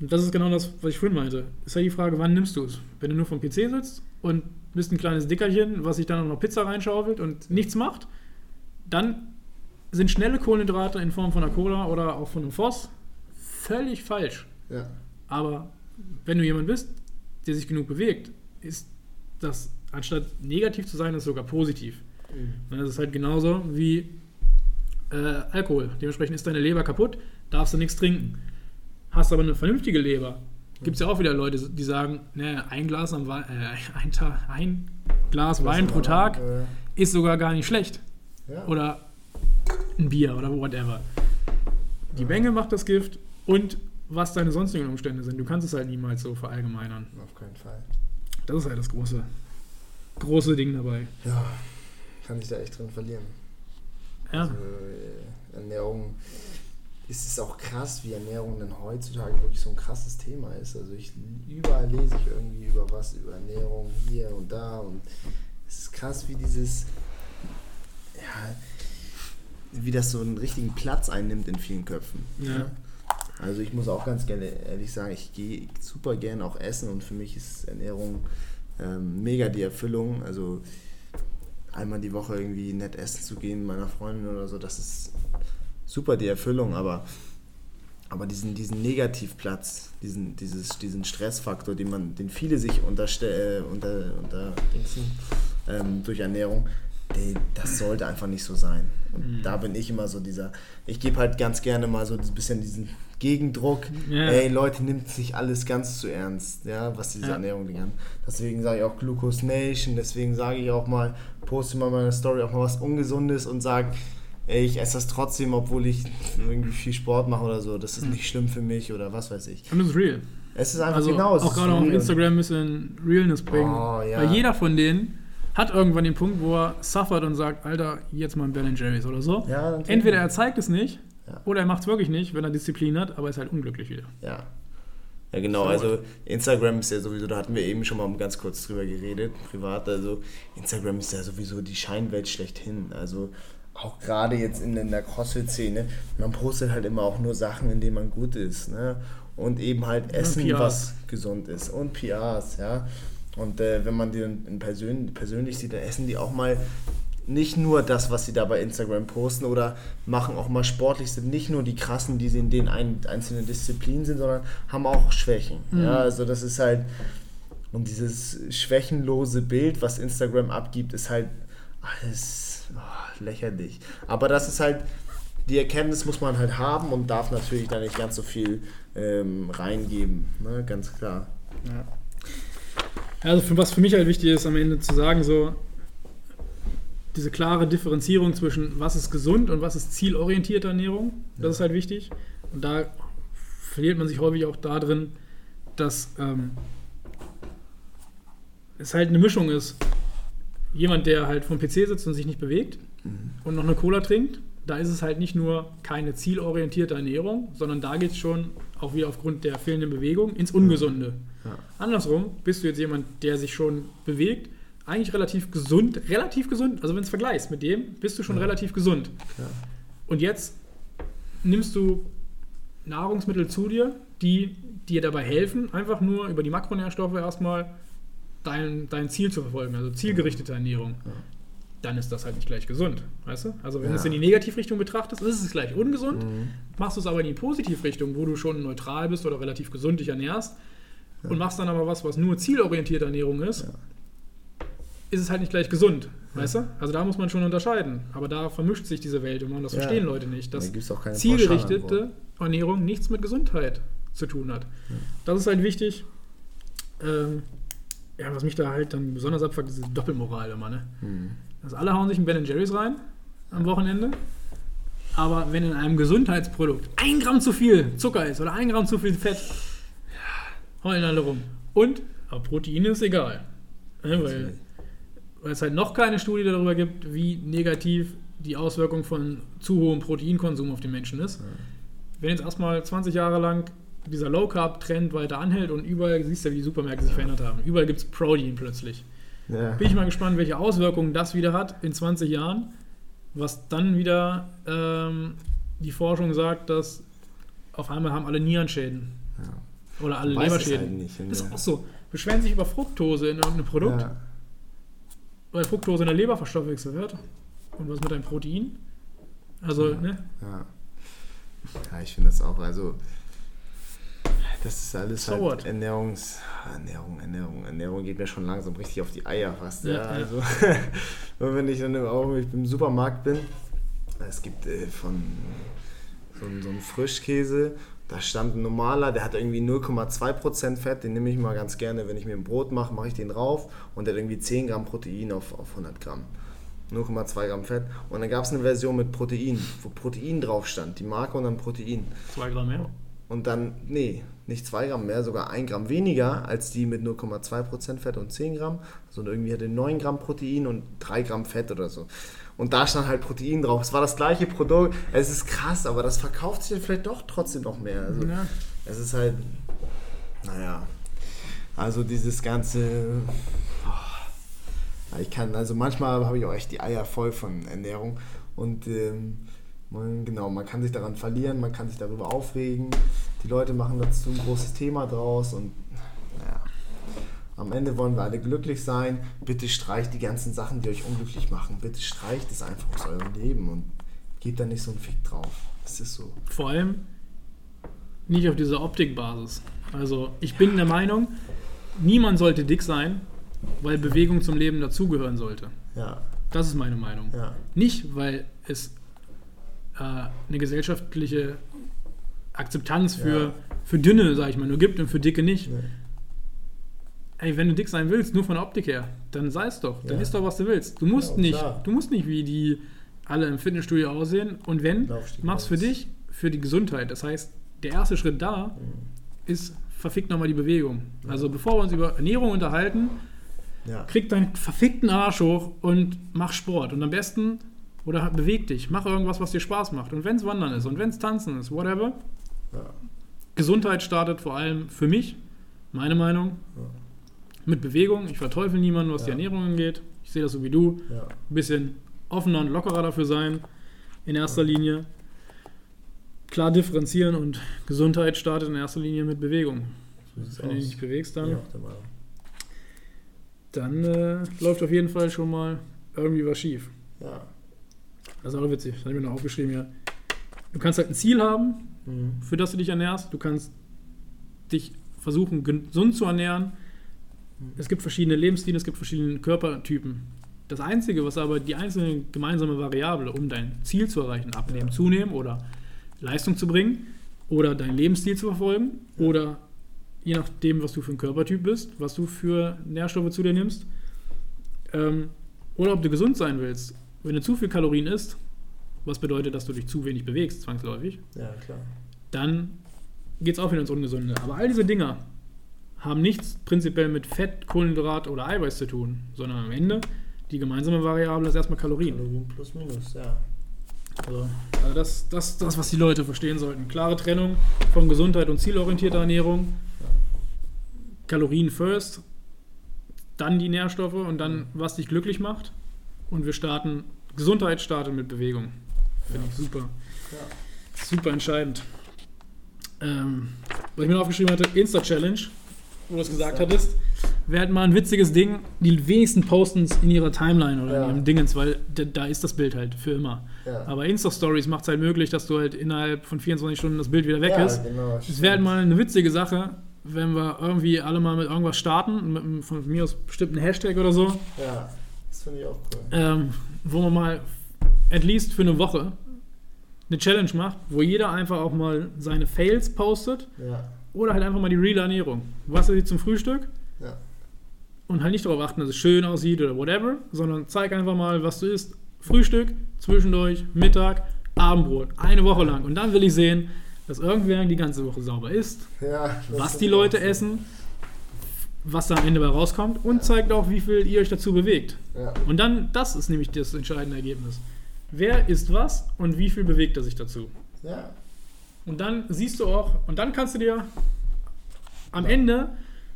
Speaker 3: Und das ist genau das, was ich vorhin meinte. Ist ja die Frage, wann nimmst du es? Wenn du nur vom PC sitzt und bist ein kleines Dickerchen, was sich dann auch noch Pizza reinschaufelt und nichts macht, dann sind schnelle Kohlenhydrate in Form von einer Cola oder auch von einem Voss völlig falsch.
Speaker 4: Ja.
Speaker 3: Aber wenn du jemand bist, der sich genug bewegt, ist das anstatt negativ zu sein, ist sogar positiv.
Speaker 4: Mhm.
Speaker 3: Dann ist halt genauso wie äh, Alkohol. Dementsprechend ist deine Leber kaputt, darfst du nichts trinken. Hast aber eine vernünftige Leber. Gibt es ja auch wieder Leute, die sagen, ne, ein Glas am Wein, äh, ein, Ta- ein Glas Wein pro Tag
Speaker 4: Äh,
Speaker 3: ist sogar gar nicht schlecht.
Speaker 4: ja.
Speaker 3: Oder ein Bier oder whatever. Die Menge macht das Gift und was deine sonstigen Umstände sind. Du kannst es halt niemals so verallgemeinern.
Speaker 4: Auf keinen Fall.
Speaker 3: Das ist halt das große, große Ding dabei.
Speaker 4: Ja, kann ich da echt drin verlieren.
Speaker 3: Ja,
Speaker 4: Also, äh, Ernährung, ist es auch krass, wie Ernährung dann heutzutage wirklich so ein krasses Thema ist. Also ich überall lese ich irgendwie über was, über Ernährung hier und da und es ist krass, wie dieses, ja, wie das so einen richtigen Platz einnimmt in vielen Köpfen.
Speaker 3: Ja.
Speaker 4: Also ich muss auch ganz gerne ehrlich sagen, ich gehe super gern auch essen und für mich ist Ernährung ähm, mega die Erfüllung. Also einmal die Woche irgendwie nett essen zu gehen mit meiner Freundin oder so, das ist super die Erfüllung, aber, aber diesen, diesen Negativplatz, diesen, dieses, diesen Stressfaktor, den man, den viele sich unterste äh, unter, unter ähm, durch Ernährung, der, das sollte einfach nicht so sein. Und da bin ich immer so dieser, ich gebe halt ganz gerne mal so ein bisschen diesen Gegendruck.
Speaker 3: Ja.
Speaker 4: Ey, Leute, nimmt sich alles ganz zu ernst, ja, was diese
Speaker 3: Ja.
Speaker 4: Ernährung Ding an. Deswegen sage ich auch Glucose Nation, deswegen sage ich auch mal, poste mal meine Story auch mal was Ungesundes und sage, ey, ich esse das trotzdem, obwohl ich irgendwie viel Sport mache oder so. Das ist nicht schlimm für mich oder was weiß ich.
Speaker 3: und das ist real.
Speaker 4: Es ist einfach
Speaker 3: Also
Speaker 4: genau es
Speaker 3: auch gerade auf. Instagram ein bisschen Realness bringen.
Speaker 4: Oh, ja.
Speaker 3: Weil jeder von denen hat irgendwann den Punkt, wo er suffert und sagt, Alter, jetzt mal ein Ben Jerry's oder so.
Speaker 4: Ja.
Speaker 3: Entweder er zeigt es nicht
Speaker 4: Ja.
Speaker 3: oder er macht es wirklich nicht, wenn er Disziplin hat, aber ist halt unglücklich wieder.
Speaker 4: Ja. Ja, genau.
Speaker 3: So.
Speaker 4: Also Instagram ist ja sowieso, da hatten wir eben schon mal ganz kurz drüber geredet, privat. Also Instagram ist ja sowieso die Scheinwelt schlechthin. Also auch gerade jetzt in, in der CrossFit-Szene, man postet halt immer auch nur Sachen, in denen man gut ist. Ne? Und eben halt Essen, was gesund ist. Und PRs, ja. Und äh, wenn man die in, in persön persönlich sieht, dann essen die auch mal nicht nur das, was sie da bei Instagram posten oder machen auch mal sportlich, sind nicht nur die krassen, die sie in den ein, einzelnen Disziplinen sind, sondern haben auch Schwächen. Ja, also das ist halt, und dieses schwächenlose Bild, was Instagram abgibt, ist halt alles oh, lächerlich. Aber das ist halt, die Erkenntnis muss man halt haben und darf natürlich da nicht ganz so viel ähm, reingeben, ne? ganz klar.
Speaker 3: Also für, was für mich halt wichtig ist, am Ende zu sagen, so diese klare Differenzierung zwischen was ist gesund und was ist zielorientierte Ernährung, das ist halt wichtig. Und da verliert man sich häufig auch da drin, dass ähm, es halt eine Mischung ist. Jemand, der halt vom PC sitzt und sich nicht bewegt und noch eine Cola trinkt, da ist es halt nicht nur keine zielorientierte Ernährung, sondern da geht es schon auch wieder aufgrund der fehlenden Bewegung ins Ungesunde. Andersrum bist du jetzt jemand, der sich schon bewegt, eigentlich relativ gesund, relativ gesund, also wenn du es vergleichst mit dem, bist du schon relativ gesund. Und jetzt nimmst du Nahrungsmittel zu dir, die dir dabei helfen, einfach nur über die Makronährstoffe erstmal dein, dein Ziel zu verfolgen, also zielgerichtete Ernährung. Dann ist das halt nicht gleich gesund, weißt du? Also wenn du es in die Negativrichtung betrachtest, ist es gleich ungesund. Machst du es aber in die Positivrichtung, wo du schon neutral bist oder relativ gesund dich ernährst und machst dann aber was, was nur zielorientierte Ernährung ist, ist es halt nicht gleich gesund, weißt du? Also da muss man schon unterscheiden. Aber da vermischt sich diese Welt immer und das
Speaker 4: Ja.
Speaker 3: verstehen Leute nicht,
Speaker 4: Da
Speaker 3: dass
Speaker 4: gibt's auch keine
Speaker 3: zielgerichtete. Ernährung nichts mit Gesundheit zu tun hat. Das ist halt wichtig. Ähm, ja, was mich da halt dann besonders abfuckt, ist diese Doppelmoral immer, ne?
Speaker 4: Hm.
Speaker 3: Also alle hauen sich ein Ben Jerry's rein am Wochenende. Aber wenn in einem Gesundheitsprodukt ein Gramm zu viel Zucker ist oder ein Gramm zu viel Fett, heulen alle rum. Und, aber Protein ist egal. Ne, weil, weil es halt noch keine Studie darüber gibt, wie negativ die Auswirkung von zu hohem Proteinkonsum auf den Menschen ist. Wenn jetzt erstmal 20 Jahre lang dieser Low-Carb-Trend weiter anhält und überall, siehst du, wie die Supermärkte sich verändert haben. Überall gibt es Protein plötzlich.
Speaker 4: Ja.
Speaker 3: Bin ich mal gespannt, welche Auswirkungen das wieder hat in 20 Jahren. Was dann wieder ähm, die Forschung sagt, dass auf einmal haben alle Nierenschäden. Oder alle Leberschäden.
Speaker 4: halt nicht,
Speaker 3: das ist
Speaker 4: ja.
Speaker 3: auch so. Beschweren sich über Fructose in irgendeinem Produkt,
Speaker 4: Ja.
Speaker 3: Weil Fructose in der Leber verstoffwechselt wird. Und was mit deinem Protein? Also, ne?
Speaker 4: Ja. ja, ich finde das auch. Also, das ist alles
Speaker 3: So
Speaker 4: halt
Speaker 3: what?
Speaker 4: Ernährungs. Ernährung, Ernährung, Ernährung geht mir schon langsam richtig auf die Eier fast. Ja,
Speaker 3: Ja, ja.
Speaker 4: also, (laughs) wenn ich dann wenn ich im Supermarkt bin, es gibt äh, von so, ein- so einen Frischkäse, da stand ein normaler, der hat irgendwie 0,2% Fett, den nehme ich mal ganz gerne, wenn ich mir ein Brot mache, mache ich den drauf und der hat irgendwie 10 Gramm Protein auf, auf 100 Gramm. 0,2 Gramm Fett. Und dann gab es eine Version mit Protein, wo Protein drauf stand, die Marke und dann Protein.
Speaker 3: Zwei Gramm mehr.
Speaker 4: Und dann, nee, nicht 2 Gramm mehr, sogar 1 Gramm weniger als die mit 0,2% Fett und 10 Gramm. Sondern irgendwie hatte 9 Gramm Protein und 3 Gramm Fett oder so. Und da stand halt Protein drauf. Es war das gleiche Produkt. Es ist krass, aber das verkauft sich dann vielleicht doch trotzdem noch mehr. Also,
Speaker 3: Ja.
Speaker 4: Es ist halt, naja, also dieses ganze, oh, ich kann, also manchmal habe ich auch echt die Eier voll von Ernährung und ähm, man, genau, man kann sich daran verlieren, man kann sich darüber aufregen, die Leute machen dazu ein großes Thema draus und am Ende wollen wir alle glücklich sein, bitte streicht die ganzen Sachen, die euch unglücklich machen, bitte streicht es einfach aus eurem Leben und gebt da nicht so einen Fick drauf, das ist so.
Speaker 3: Vor allem nicht auf dieser Optikbasis. Also ich bin der Meinung, niemand sollte dick sein, weil Bewegung zum Leben dazugehören sollte.
Speaker 4: Ja,
Speaker 3: Das ist meine Meinung.
Speaker 4: ja.
Speaker 3: Nicht, weil es äh, eine gesellschaftliche Akzeptanz für,
Speaker 4: Ja.
Speaker 3: für Dünne, sag ich mal, nur gibt und für Dicke nicht.
Speaker 4: Nee.
Speaker 3: Ey, wenn du dick sein willst, nur von der Optik her, dann sei es doch. Dann
Speaker 4: Ja.
Speaker 3: isst doch, was du willst. Du musst
Speaker 4: Ja,
Speaker 3: nicht,
Speaker 4: klar.
Speaker 3: du musst nicht wie die alle im Fitnessstudio aussehen. Und wenn, mach's für dich, für die Gesundheit. Das heißt, der erste Schritt da
Speaker 4: Mhm.
Speaker 3: ist, verfickt nochmal die Bewegung. Also bevor wir uns über Ernährung unterhalten,
Speaker 4: Ja.
Speaker 3: krieg deinen verfickten Arsch hoch und mach Sport. Und am besten, oder beweg dich, mach irgendwas, was dir Spaß macht. Und wenn es Wandern ist und wenn es Tanzen ist, whatever,
Speaker 4: Ja.
Speaker 3: Gesundheit startet vor allem für mich, meine Meinung, mit Bewegung. Ich verteufel niemanden, was die
Speaker 4: Ja.
Speaker 3: Ernährung angeht. Ich sehe das so wie du.
Speaker 4: Ja.
Speaker 3: Ein bisschen offener und lockerer dafür sein, in erster Linie. Klar differenzieren und Gesundheit startet in erster Linie mit Bewegung.
Speaker 4: So
Speaker 3: Wenn du dich nicht bewegst, dann,
Speaker 4: Meinung.
Speaker 3: dann äh, läuft auf jeden Fall schon mal irgendwie was schief.
Speaker 4: Ja.
Speaker 3: Das ist auch witzig. Das habe ich mir noch aufgeschrieben hier. Du kannst halt ein Ziel haben,
Speaker 4: Mhm.
Speaker 3: für das du dich ernährst. Du kannst dich versuchen, gesund zu ernähren. Es gibt verschiedene Lebensstile, es gibt verschiedene Körpertypen. Das Einzige, was aber die einzelne gemeinsame Variable, um dein Ziel zu erreichen, abnehmen,
Speaker 4: Ja.
Speaker 3: zunehmen oder Leistung zu bringen oder deinen Lebensstil zu verfolgen oder je nachdem, was du für ein Körpertyp bist, was du für Nährstoffe zu dir nimmst ähm, oder ob du gesund sein willst. Wenn du zu viel Kalorien isst, was bedeutet, dass du dich zu wenig bewegst, zwangsläufig,
Speaker 4: Ja, klar.
Speaker 3: dann geht es auch wieder ins Ungesunde. Aber all diese Dinger haben nichts prinzipiell mit Fett, Kohlenhydrat oder Eiweiß zu tun, sondern am Ende die gemeinsame Variable ist erstmal Kalorien.
Speaker 4: Kalorien plus minus, ja.
Speaker 3: Also, also das, das, das, was die Leute verstehen sollten. Klare Trennung von Gesundheit und zielorientierter Ernährung. Kalorien first, dann die Nährstoffe und dann, was dich glücklich macht. Und wir starten, Gesundheit startet mit Bewegung. Finde ich super. Super entscheidend. Ähm, was ich mir noch aufgeschrieben hatte, Insta-Challenge, wo du es gesagt hattest. Wäre halt mal ein witziges Ding. Die wenigsten posten es in ihrer Timeline oder
Speaker 4: Ja.
Speaker 3: in ihrem Dingens, weil da, ist das Bild halt für immer.
Speaker 4: Ja.
Speaker 3: Aber Insta-Stories macht es halt möglich, dass du halt innerhalb von 24 Stunden das Bild wieder weg
Speaker 4: ja,
Speaker 3: ist.
Speaker 4: Genau,
Speaker 3: Es wäre halt mal eine witzige Sache, wenn wir irgendwie alle mal mit irgendwas starten, mit einem von mir aus bestimmten Hashtag oder so,
Speaker 4: Ja, das finde ich auch cool.
Speaker 3: ähm, wo man mal at least für eine Woche eine Challenge macht, wo jeder einfach auch mal seine Fails postet
Speaker 4: Ja,
Speaker 3: oder halt einfach mal die reale Ernährung. Was ist zum Frühstück?
Speaker 4: ja.
Speaker 3: Und halt nicht darauf achten, dass es schön aussieht oder whatever, sondern zeig einfach mal, was du isst. Frühstück, zwischendurch, Mittag, Abendbrot. Eine Woche lang. Und dann will ich sehen, dass irgendwer die ganze Woche sauber isst,
Speaker 4: ja
Speaker 3: was die Leute
Speaker 4: so.
Speaker 3: essen, was da am Ende bei rauskommt und zeigt auch, wie viel ihr euch dazu bewegt.
Speaker 4: Ja,
Speaker 3: Und dann, das ist nämlich das entscheidende Ergebnis. Wer isst was und wie viel bewegt er sich dazu?
Speaker 4: ja,
Speaker 3: Und dann siehst du auch, und dann kannst du dir am Ende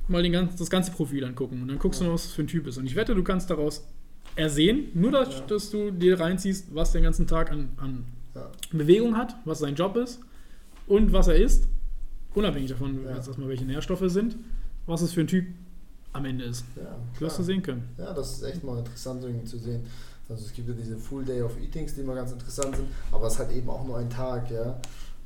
Speaker 3: mal den ganz, das ganze Profil angucken und dann guckst du noch, was das für ein Typ ist. Und ich wette, du kannst daraus ersehen, nur dass,
Speaker 4: Ja.
Speaker 3: dass du dir reinziehst, was der ganzen Tag an, an
Speaker 4: ja.
Speaker 3: Bewegung hat, was sein Job ist und was er isst, unabhängig davon,
Speaker 4: Ja.
Speaker 3: erstmal welche Nährstoffe sind, was es für ein Typ am Ende ist.
Speaker 4: ja
Speaker 3: Du wirst du sehen können.
Speaker 4: Ja, das ist echt mal interessant irgendwie zu sehen. Also es gibt ja diese Full Day of Eatings, die immer ganz interessant sind, aber es ist halt eben auch nur ein Tag, ja.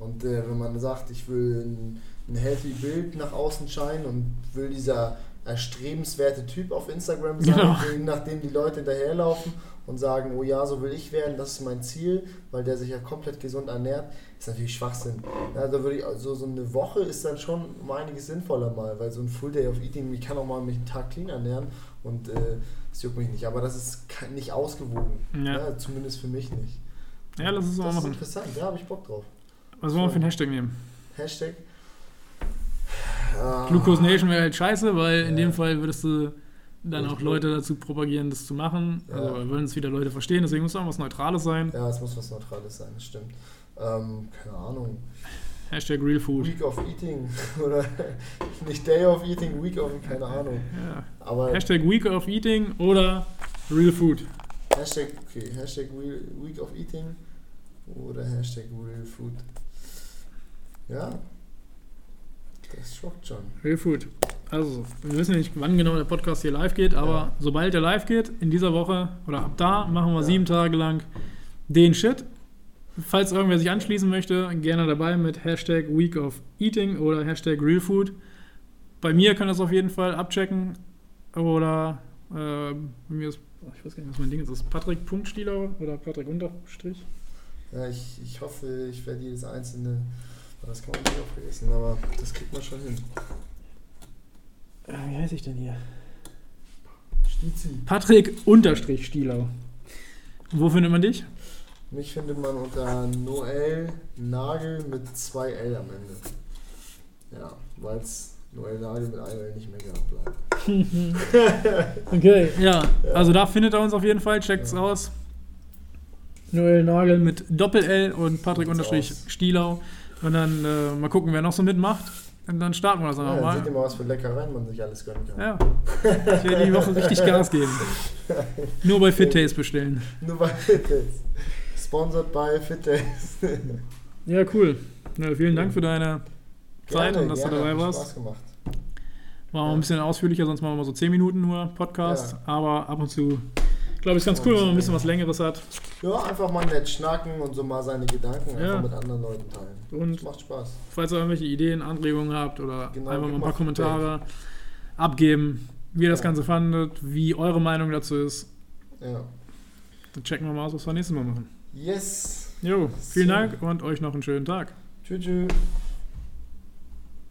Speaker 4: Und äh, wenn man sagt, ich will ein, ein healthy Bild nach außen scheinen und will dieser erstrebenswerte Typ auf Instagram sein,
Speaker 3: Genau.
Speaker 4: nachdem die Leute hinterherlaufen und sagen, oh ja, so will ich werden, das ist mein Ziel, weil der sich ja komplett gesund ernährt, ist natürlich Schwachsinn. Ja, da würde ich, also so eine Woche ist dann schon um einiges sinnvoller mal, weil so ein Full Day of Eating, ich kann auch mal mich einen Tag clean ernähren und äh, das juckt mich nicht, aber das ist nicht ausgewogen.
Speaker 3: Ja.
Speaker 4: Ja, zumindest für mich nicht.
Speaker 3: Ja, lass es mal
Speaker 4: das ist
Speaker 3: machen.
Speaker 4: interessant, ja, habe ich Bock drauf.
Speaker 3: Was wollen wir für einen Hashtag nehmen?
Speaker 4: Hashtag. Ah,
Speaker 3: Glucose Nation wäre halt scheiße, weil in
Speaker 4: Ja.
Speaker 3: dem Fall würdest du dann auch Leute dazu propagieren, das zu machen.
Speaker 4: Ja.
Speaker 3: Also wir wollen es wieder Leute verstehen, deswegen muss auch was Neutrales sein.
Speaker 4: Ja, es muss was Neutrales sein, das stimmt. Ähm, keine Ahnung.
Speaker 3: Hashtag Real Food.
Speaker 4: Week of Eating (laughs) oder nicht Day of Eating, Week of, keine Ahnung.
Speaker 3: Ja.
Speaker 4: Aber
Speaker 3: Hashtag Week of Eating oder Real Food.
Speaker 4: Hashtag, okay, Hashtag Real, Week of Eating oder Hashtag Real Food. Ja, das schockt schon.
Speaker 3: Real Food. Also, wir wissen nicht, wann genau der Podcast hier live geht, aber
Speaker 4: Ja.
Speaker 3: sobald der live geht, in dieser Woche oder ab da, machen wir
Speaker 4: Ja.
Speaker 3: sieben Tage lang den Shit. Falls irgendwer sich anschließen möchte, gerne dabei mit Hashtag Week of Eating oder Hashtag Real Food. Bei mir kann das auf jeden Fall abchecken. Oder äh, bei mir ist, ich weiß gar nicht, was mein Ding ist. Ist Patrick Punktstieler oder Patrick Unterstrich?
Speaker 4: Ja, ich, ich hoffe, ich werde jedes einzelne, das kann man nicht auch vergessen, aber das kriegt man schon hin.
Speaker 3: Äh, wie heiße ich denn hier?
Speaker 4: Stizi.
Speaker 3: Patrick Unterstrich Stielau. Wo findet man dich?
Speaker 4: Mich findet man unter Noel Nagel mit zwei L am Ende. Ja, weil es Noel Nagel mit einem L nicht mehr gehabt bleibt. (laughs)
Speaker 3: Okay, ja. Also da findet er uns auf jeden Fall. Checkt's
Speaker 4: Ja.
Speaker 3: aus. Noel Nagel mit Doppel-L und Patrick Unterstrich. Stielau. Und dann äh, mal gucken, wer noch so mitmacht. Und dann starten wir das
Speaker 4: Ja,
Speaker 3: einfach
Speaker 4: dann seht ihr
Speaker 3: mal.
Speaker 4: was für Leckereien man sich alles gönnen kann.
Speaker 3: Ja. Ich werde die Woche richtig Gas geben. (laughs) Nur bei Fit Taste bestellen.
Speaker 4: Nur bei Fitness. Sponsored by Fitness. (laughs)
Speaker 3: Ja, cool. Ja, vielen Dank für deine Zeit und dass du dabei warst.
Speaker 4: Spaß gemacht.
Speaker 3: War auch ein bisschen ausführlicher, sonst machen wir mal so 10 Minuten nur Podcast.
Speaker 4: Ja.
Speaker 3: Aber ab und zu, glaube ist ganz cool, wenn man ein bisschen was Längeres hat.
Speaker 4: Ja, einfach mal nett schnacken und so mal seine Gedanken
Speaker 3: Ja.
Speaker 4: einfach mit anderen Leuten teilen.
Speaker 3: Und-
Speaker 4: das macht Spaß.
Speaker 3: Falls ihr irgendwelche Ideen, Anregungen habt oder
Speaker 4: Genau,
Speaker 3: einfach mal ein paar Kommentare abgeben, wie ihr das
Speaker 4: Ja.
Speaker 3: Ganze fandet, wie eure Meinung dazu ist.
Speaker 4: Ja.
Speaker 3: Dann checken wir mal aus, was wir nächstes Mal machen.
Speaker 4: Yes.
Speaker 3: Jo, vielen
Speaker 4: So.
Speaker 3: Dank und euch noch einen schönen Tag.
Speaker 4: Tschüss. tschüss.